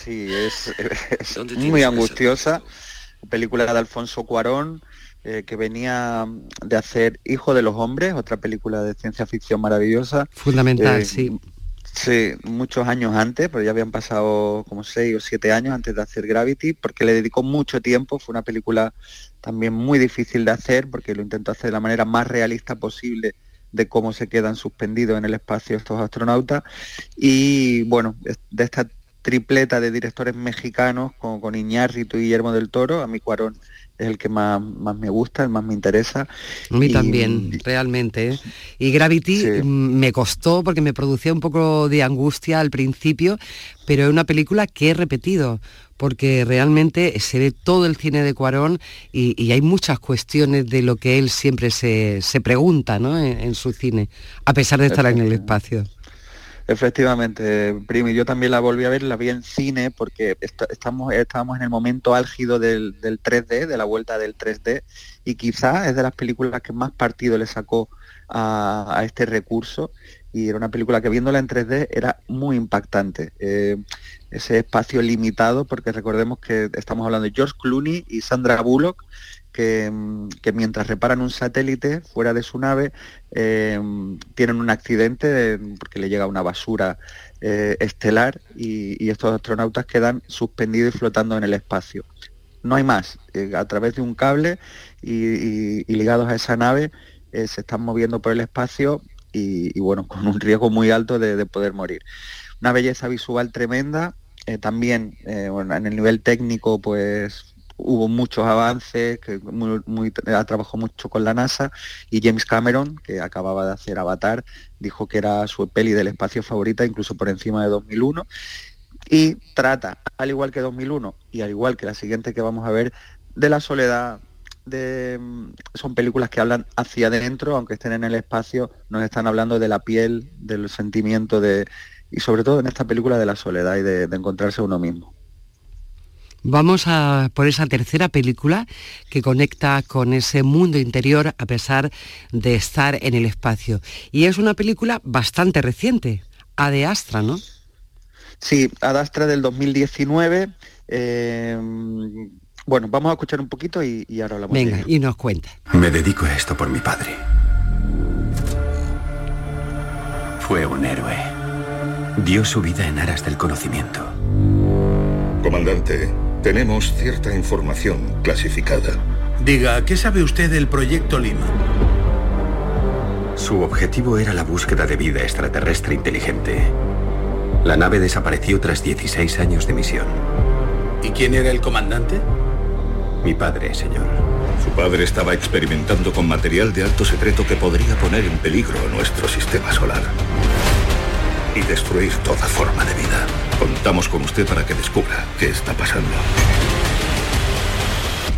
Sí, es, es muy angustiosa. Película de Alfonso Cuarón, eh, que venía de hacer Hijo de los Hombres, otra película de ciencia ficción maravillosa. Fundamental, Eh, sí. Sí, muchos años antes, pero ya habían pasado como seis o siete años antes de hacer Gravity, porque le dedicó mucho tiempo. Fue una película también muy difícil de hacer, porque lo intentó hacer de la manera más realista posible de cómo se quedan suspendidos en el espacio estos astronautas. Y bueno, de esta tripleta de directores mexicanos con, con Iñárritu y Guillermo del Toro, a mí Cuarón es el que más, más me gusta, el más me interesa. A mí Y- también, realmente. ¿eh? Y Gravity mm, me costó porque me producía un poco de angustia al principio, pero es una película que he repetido porque realmente se ve todo el cine de Cuarón y, y hay muchas cuestiones de lo que él siempre se, se pregunta ¿no? en, en su cine, a pesar de estar en el espacio. Efectivamente, Primi, yo también la volví a ver, la vi en cine porque est- estamos, estábamos en el momento álgido del, del 3D, de la vuelta del 3D, y quizás es de las películas que más partido le sacó a, a este recurso, y era una película que viéndola en 3D era muy impactante. Eh, ese espacio limitado, porque recordemos que estamos hablando de George Clooney y Sandra Bullock, que, mm, que mientras reparan un satélite fuera de su nave, eh, tienen un accidente porque le llega una basura eh, estelar y, estos astronautas quedan suspendidos y flotando en el espacio. No hay más. Eh, a través de un cable y, ligados a esa nave eh, se están moviendo por el espacio y, bueno, con un riesgo muy alto de poder morir. Una belleza visual tremenda. eh, también eh, en el nivel técnico pues hubo muchos avances, que muy, muy- ha trabajado mucho con la NASA y James Cameron, que acababa de hacer Avatar, dijo que era su peli del espacio favorita, incluso por encima de 2001. Y trata, al igual que 2001 y al igual que la siguiente que vamos a ver, de la soledad. De, mm, son películas que hablan hacia adentro, aunque estén en el espacio, nos están hablando de la piel, del sentimiento de, y sobre todo en esta película de la soledad y de, de encontrarse uno mismo. Vamos a por esa tercera película que conecta con ese mundo interior a pesar de estar en el espacio. Y es una película bastante reciente, A de Astra, ¿no? Sí, Adastra del 2019. eh, bueno, vamos a escuchar un poquito y, y ahora hablamos de Venga, y nos cuenta. Me dedico a esto por mi padre. Fue un héroe. Dio su vida en aras del conocimiento. Comandante, tenemos cierta información clasificada. Diga, ¿qué sabe usted del proyecto Lima? Su objetivo era la búsqueda de vida extraterrestre inteligente. La nave desapareció tras 16 años de misión. ¿Y quién era el comandante? Mi padre, señor. Su padre estaba experimentando con material de alto secreto que podría poner en peligro nuestro sistema solar y destruir toda forma de vida. Contamos con usted para que descubra qué está pasando.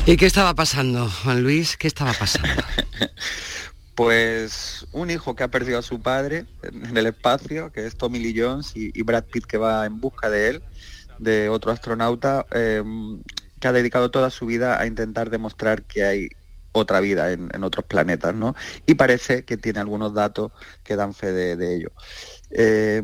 ¿Y qué estaba pasando, Juan Luis? ¿Qué estaba pasando? pues un hijo que ha perdido a su padre en el espacio, que es Tommy Lee Jones, y, y Brad Pitt que va en busca de él, de otro astronauta, eh, que ha dedicado toda su vida a intentar demostrar que hay otra vida en, en, otros planetas, ¿no? Y parece que tiene algunos datos que dan fe de, de ello. Eh,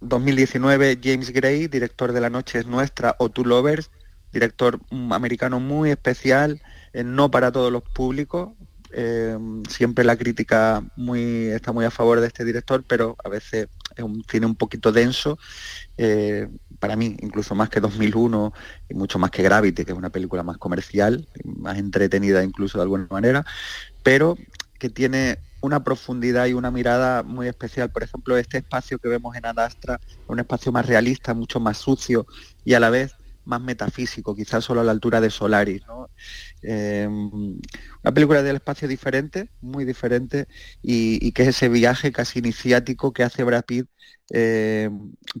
2019, James Gray, director de La Noche es Nuestra, o Two Lovers, director americano muy especial, eh, no para todos los públicos. Eh, siempre la crítica muy, está muy a favor de este director, pero a veces es un cine un poquito denso. Eh, para mí, incluso más que 2001 y mucho más que Gravity, que es una película más comercial, más entretenida incluso de alguna manera, pero que tiene una profundidad y una mirada muy especial. Por ejemplo, este espacio que vemos en Adastra, un espacio más realista, mucho más sucio y a la vez más metafísico, quizás solo a la altura de Solaris. Eh, una película del espacio diferente, muy diferente, y, que es ese viaje casi iniciático que hace Brad Pitt eh,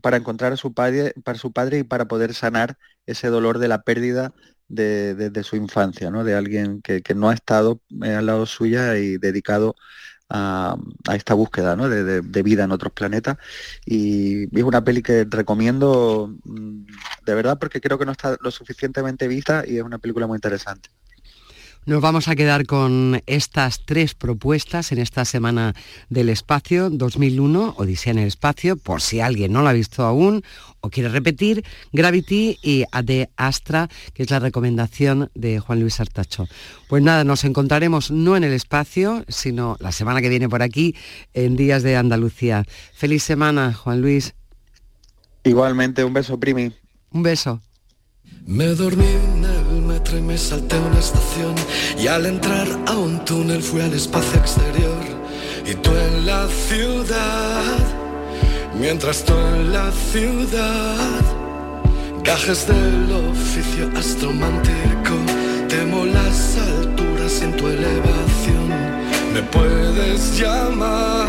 para encontrar a su padre, para su padre y para poder sanar ese dolor de la pérdida de, su infancia, ¿no? de alguien que, no ha estado al lado suya y dedicado a, esta búsqueda ¿no? de, de, vida en otros planetas. Y, y, es una peli que recomiendo mm, de verdad porque creo que no está lo suficientemente vista y es una película muy interesante. Nos vamos a quedar con estas tres propuestas en esta semana del espacio 2001, Odisea en el espacio, por si alguien no la ha visto aún o quiere repetir, Gravity y Ade Astra, que es la recomendación de Juan Luis Artacho. Pues nada, nos encontraremos no en el espacio, sino la semana que viene por aquí, en Días de Andalucía. Feliz semana, Juan Luis. Igualmente, un beso, Primi. Un beso. Me dormí en el metro y me salté una estación y al entrar a un túnel fui al espacio exterior y tú en la ciudad, mientras tú en la ciudad, gajes del oficio astromántico, temo las alturas en tu elevación, me puedes llamar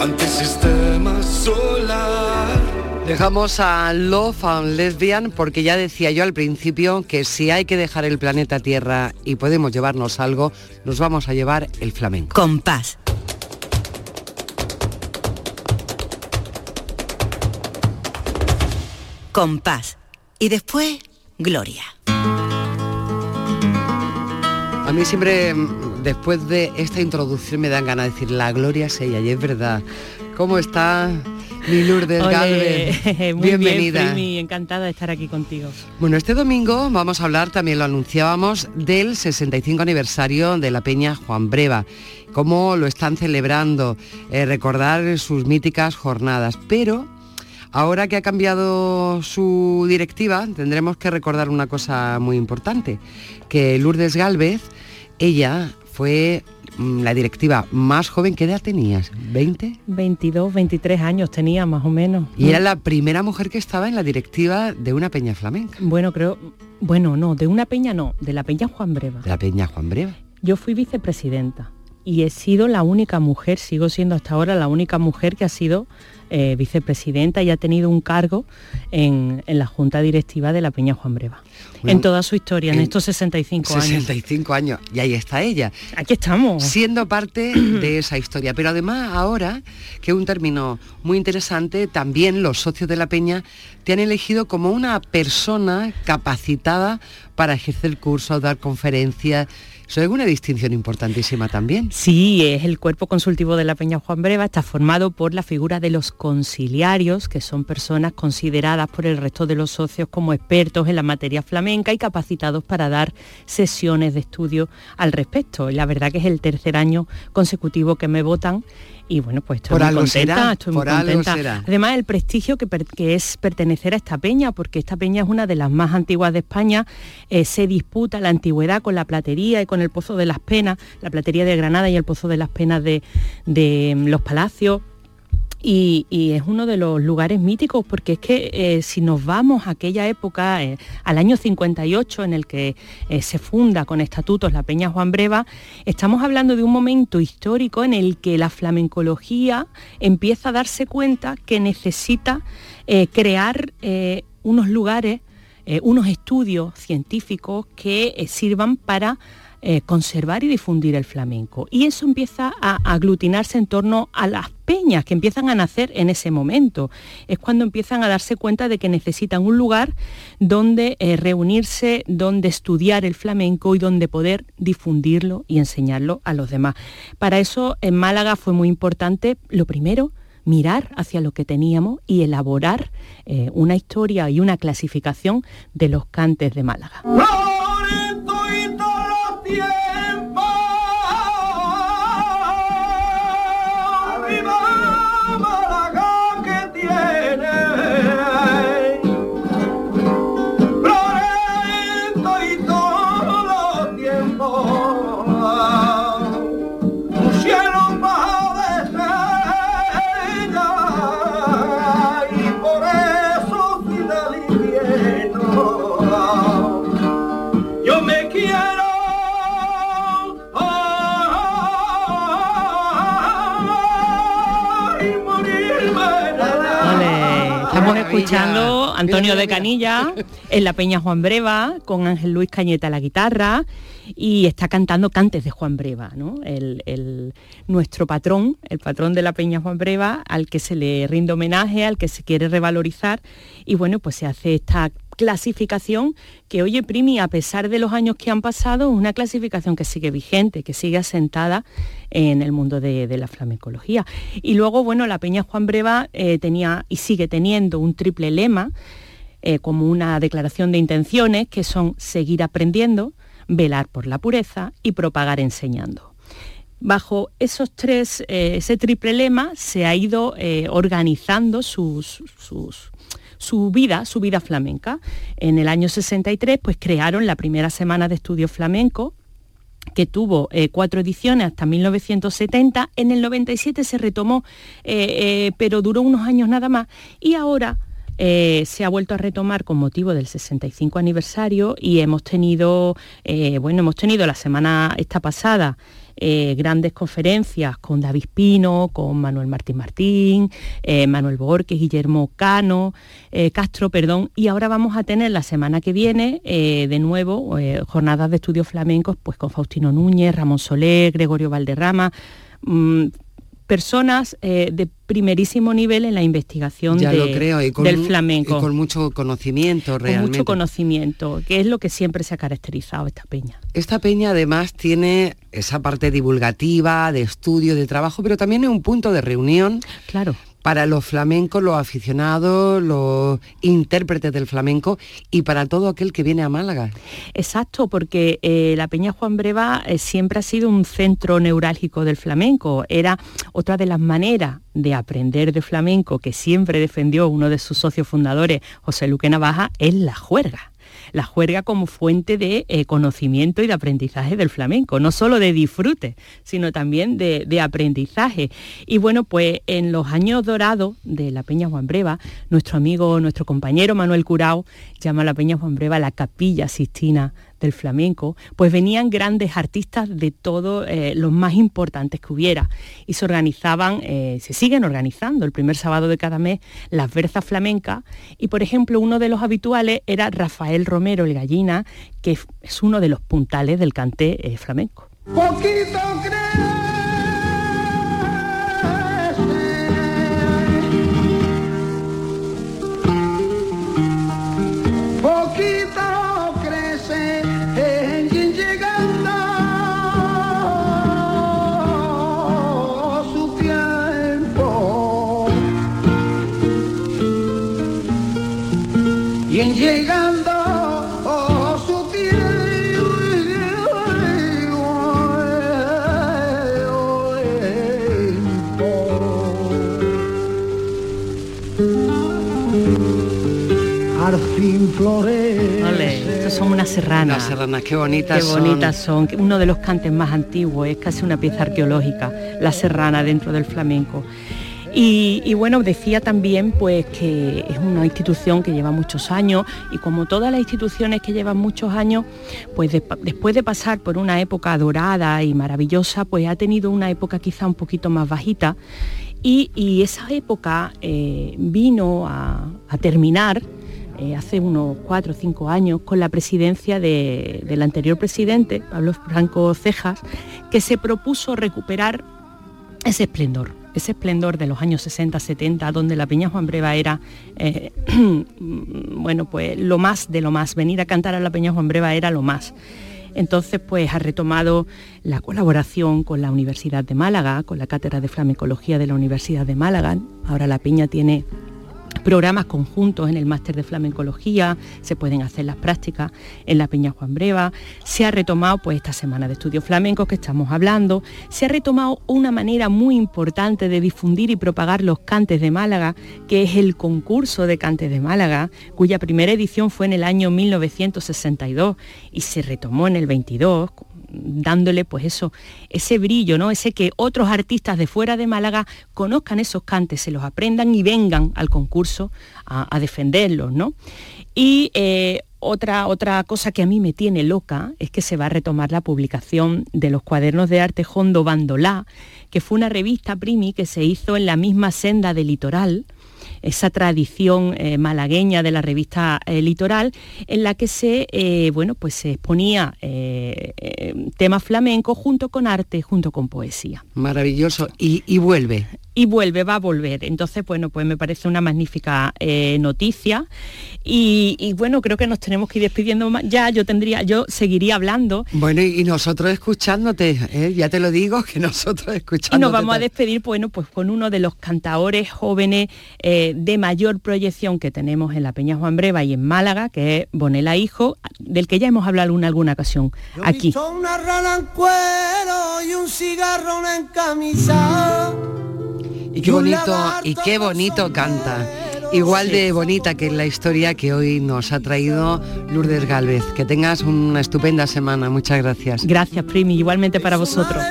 antisistema solar. Dejamos a Love and Lesbian porque ya decía yo al principio que si hay que dejar el planeta Tierra y podemos llevarnos algo, nos vamos a llevar el flamenco. Compás. Compás. Y después, Gloria. A mí siempre, después de esta introducción, me dan ganas de decir, la gloria es ella, y es verdad. ¿Cómo está mi Lourdes Oye, Galvez. Muy Bienvenida. Bien, Primi, encantada de estar aquí contigo. Bueno, este domingo vamos a hablar, también lo anunciábamos, del 65 aniversario de la Peña Juan Breva. Cómo lo están celebrando, eh, recordar sus míticas jornadas. Pero ahora que ha cambiado su directiva, tendremos que recordar una cosa muy importante, que Lourdes Galvez, ella fue la directiva más joven, ¿qué edad tenías? ¿20? 22, 23 años tenía más o menos. Y era la primera mujer que estaba en la directiva de una peña flamenca. Bueno, creo, bueno, no, de una peña no, de la peña Juan Breva. De la peña Juan Breva. Yo fui vicepresidenta y he sido la única mujer, sigo siendo hasta ahora la única mujer que ha sido eh, vicepresidenta y ha tenido un cargo en, en, la junta directiva de la Peña Juan Breva. Bueno, en toda su historia, en, en estos 65 años. 65 años, y ahí está ella. Aquí estamos. Siendo parte de esa historia. Pero además ahora, que un término muy interesante, también los socios de la Peña te han elegido como una persona capacitada para ejercer cursos, dar conferencias, Eso es una distinción importantísima también. Sí, es el cuerpo consultivo de la Peña Juan Breva, está formado por la figura de los conciliarios, que son personas consideradas por el resto de los socios como expertos en la materia flamenca y capacitados para dar sesiones de estudio al respecto. La verdad que es el tercer año consecutivo que me votan y bueno, pues estoy muy contenta, estoy muy contenta. Además, el prestigio que, es pertenecer a esta peña, porque esta peña es una de las más antiguas de España, eh, se disputa la antigüedad con la platería y con el Pozo de las Penas, la platería de Granada y el Pozo de las Penas de, de mm, los Palacios, y, es uno de los lugares míticos porque es que eh, si nos vamos a aquella época, eh, al año 58 en el que eh, se funda con estatutos la Peña Juan Breva, estamos hablando de un momento histórico en el que la flamencología empieza a darse cuenta que necesita crear unos lugares, unos estudios científicos que sirvan para eh, conservar y difundir el flamenco. Y eso empieza a aglutinarse en torno a las peñas que empiezan a nacer en ese momento. Es cuando empiezan a darse cuenta de que necesitan un lugar donde eh, reunirse, donde estudiar el flamenco y donde poder difundirlo y enseñarlo a los demás. Para eso en Málaga fue muy importante, lo primero, mirar hacia lo que teníamos y elaborar eh, una historia y una clasificación de los cantes de Málaga. Escuchando Antonio de Canilla en la Peña Juan Breva con Ángel Luis Cañeta a la guitarra y está cantando cantes de Juan Breva, ¿no? el, nuestro patrón, el patrón de la Peña Juan Breva, al que se le rinde homenaje, al que se quiere revalorizar y bueno, pues se hace esta clasificación que, oye, Primi, a pesar de los años que han pasado, es una clasificación que sigue vigente, que sigue asentada en el mundo de, la flamencología. Y luego, bueno, la Peña Juan Breva eh, tenía y sigue teniendo un triple lema, eh, como una declaración de intenciones, que son seguir aprendiendo, velar por la pureza y propagar enseñando. Bajo esos tres, eh, ese triple lema se ha ido organizando sus, sus su vida, su vida flamenca. En el año 63 pues crearon la primera semana de estudios flamenco que tuvo eh, cuatro ediciones hasta 1970, en el 97 se retomó, eh, eh, pero duró unos años nada más, y ahora se ha vuelto a retomar con motivo del 65 aniversario y hemos tenido, bueno, hemos tenido la semana esta pasada eh, grandes conferencias con David Pino, con Manuel Martín Martín, eh, Manuel Borges, Guillermo Cano, eh, Castro, perdón, y ahora vamos a tener la semana que viene de nuevo jornadas de estudios flamencos pues con Faustino Núñez, Ramón Soler, Gregorio Valderrama. Mm, personas eh, de primerísimo nivel en la investigación del flamenco. Y con mucho conocimiento realmente. Con mucho conocimiento, que es lo que siempre se ha caracterizado esta peña. Esta peña además tiene esa parte divulgativa, de estudio, de trabajo, pero también es un punto de reunión. Claro para los flamencos, los aficionados, los intérpretes del flamenco y para todo aquel que viene a Málaga. Exacto, porque eh, la Peña Juan Breva eh, siempre ha sido un centro neurálgico del flamenco. Era otra de las maneras de aprender de flamenco que siempre defendió uno de sus socios fundadores, José Luque Navaja, es la juerga la juerga como fuente de eh, conocimiento y de aprendizaje del flamenco, no solo de disfrute, sino también de, aprendizaje. Y bueno, pues en los años dorados de la Peña Juan Breva, nuestro amigo, nuestro compañero Manuel Curao llama a la Peña Juan Breva la capilla sistina del flamenco, pues venían grandes artistas de todos eh, los más importantes que hubiera. Y se organizaban, eh, se siguen organizando. El primer sábado de cada mes las versas flamencas y por ejemplo uno de los habituales era Rafael Romero el Gallina, que es uno de los puntales del cante eh, flamenco. Siguen llegando oh, su Al fin florece. Ole, estos son unas serranas. Las serranas, qué bonitas Qué son. bonitas son. Uno de los cantes más antiguos, es casi una pieza arqueológica, la serrana dentro del flamenco. Y, bueno, decía también pues que es una institución que lleva muchos años y como todas las instituciones que llevan muchos años, pues de- después de pasar por una época dorada y maravillosa, pues ha tenido una época quizá un poquito más bajita. Y, esa época eh, vino a, terminar eh, hace unos cuatro o cinco años con la presidencia de- del anterior presidente, Pablo Franco Cejas, que se propuso recuperar ese esplendor, ese esplendor de los años 60-70, donde la Peña Juan Breva era, eh, bueno, pues lo más de lo más, venir a cantar a la Peña Juan Breva era lo más. Entonces, pues ha retomado la colaboración con la Universidad de Málaga, con la Cátedra de Flamencología de la Universidad de Málaga. Ahora la Peña tiene programas conjuntos en el máster de flamencología, se pueden hacer las prácticas en la Peña Juan Breva, se ha retomado pues esta semana de estudios flamencos que estamos hablando, se ha retomado una manera muy importante de difundir y propagar los cantes de Málaga, que es el concurso de cantes de Málaga, cuya primera edición fue en el año 1962 y se retomó en el 22 dándole pues eso, ese brillo, ¿no? Ese que otros artistas de fuera de Málaga conozcan esos cantes, se los aprendan y vengan al concurso a, defenderlos, ¿no? Y eh, otra, otra cosa que a mí me tiene loca es que se va a retomar la publicación de los cuadernos de arte Hondo Bandolá, que fue una revista primi que se hizo en la misma senda de Litoral, esa tradición eh, malagueña de la revista eh, Litoral, en la que se, eh, bueno, pues se exponía temas flamencos junto con arte, junto con poesía. Maravilloso. Y, y vuelve. Y vuelve, va a volver. Entonces, bueno, pues me parece una magnífica eh, noticia. Y, y, bueno, creo que nos tenemos que ir despidiendo ma- ya. Yo tendría, yo seguiría hablando. Bueno, y, y nosotros escuchándote, ¿eh? ya te lo digo, que nosotros escuchándote. Y nos vamos a despedir, bueno, pues con uno de los cantaores jóvenes eh, de mayor proyección que tenemos en la Peña Juan Breva y en Málaga, que es Bonela Hijo, del que ya hemos hablado en alguna ocasión aquí. Son una rana en cuero y un cigarro en camisa. Y qué bonito, y qué bonito canta. Igual de bonita que la historia que hoy nos ha traído Lourdes Galvez. Que tengas una estupenda semana. Muchas gracias. Gracias, Primi, igualmente para vosotros.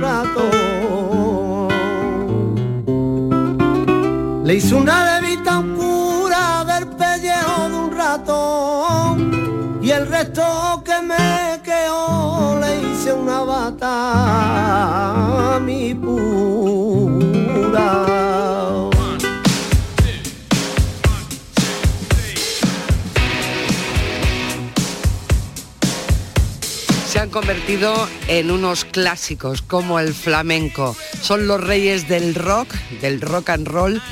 Rato. Le hizo una levita a un cura del pellejo de un rato y el resto que me quedó le hice una bata convertido en unos clásicos como el flamenco. Son los reyes del rock, del rock and roll,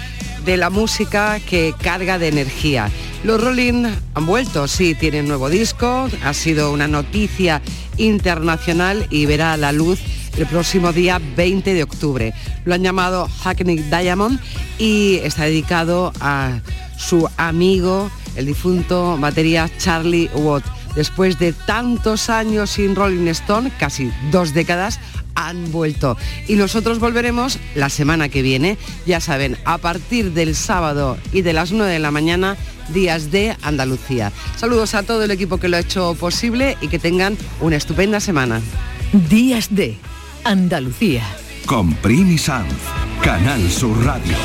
de la música que carga de energía. Los Rolling han vuelto, sí, tienen nuevo disco, ha sido una noticia internacional y verá la luz el próximo día 20 de octubre. Lo han llamado Hackney Diamond y está dedicado a su amigo, el difunto batería Charlie Watt. Después de tantos años sin Rolling Stone, casi dos décadas, han vuelto. Y nosotros volveremos la semana que viene, ya saben, a partir del sábado y de las 9 de la mañana, días de Andalucía. Saludos a todo el equipo que lo ha hecho posible y que tengan una estupenda semana. Días de Andalucía. Con Primi Sanz, Canal Sur Radio.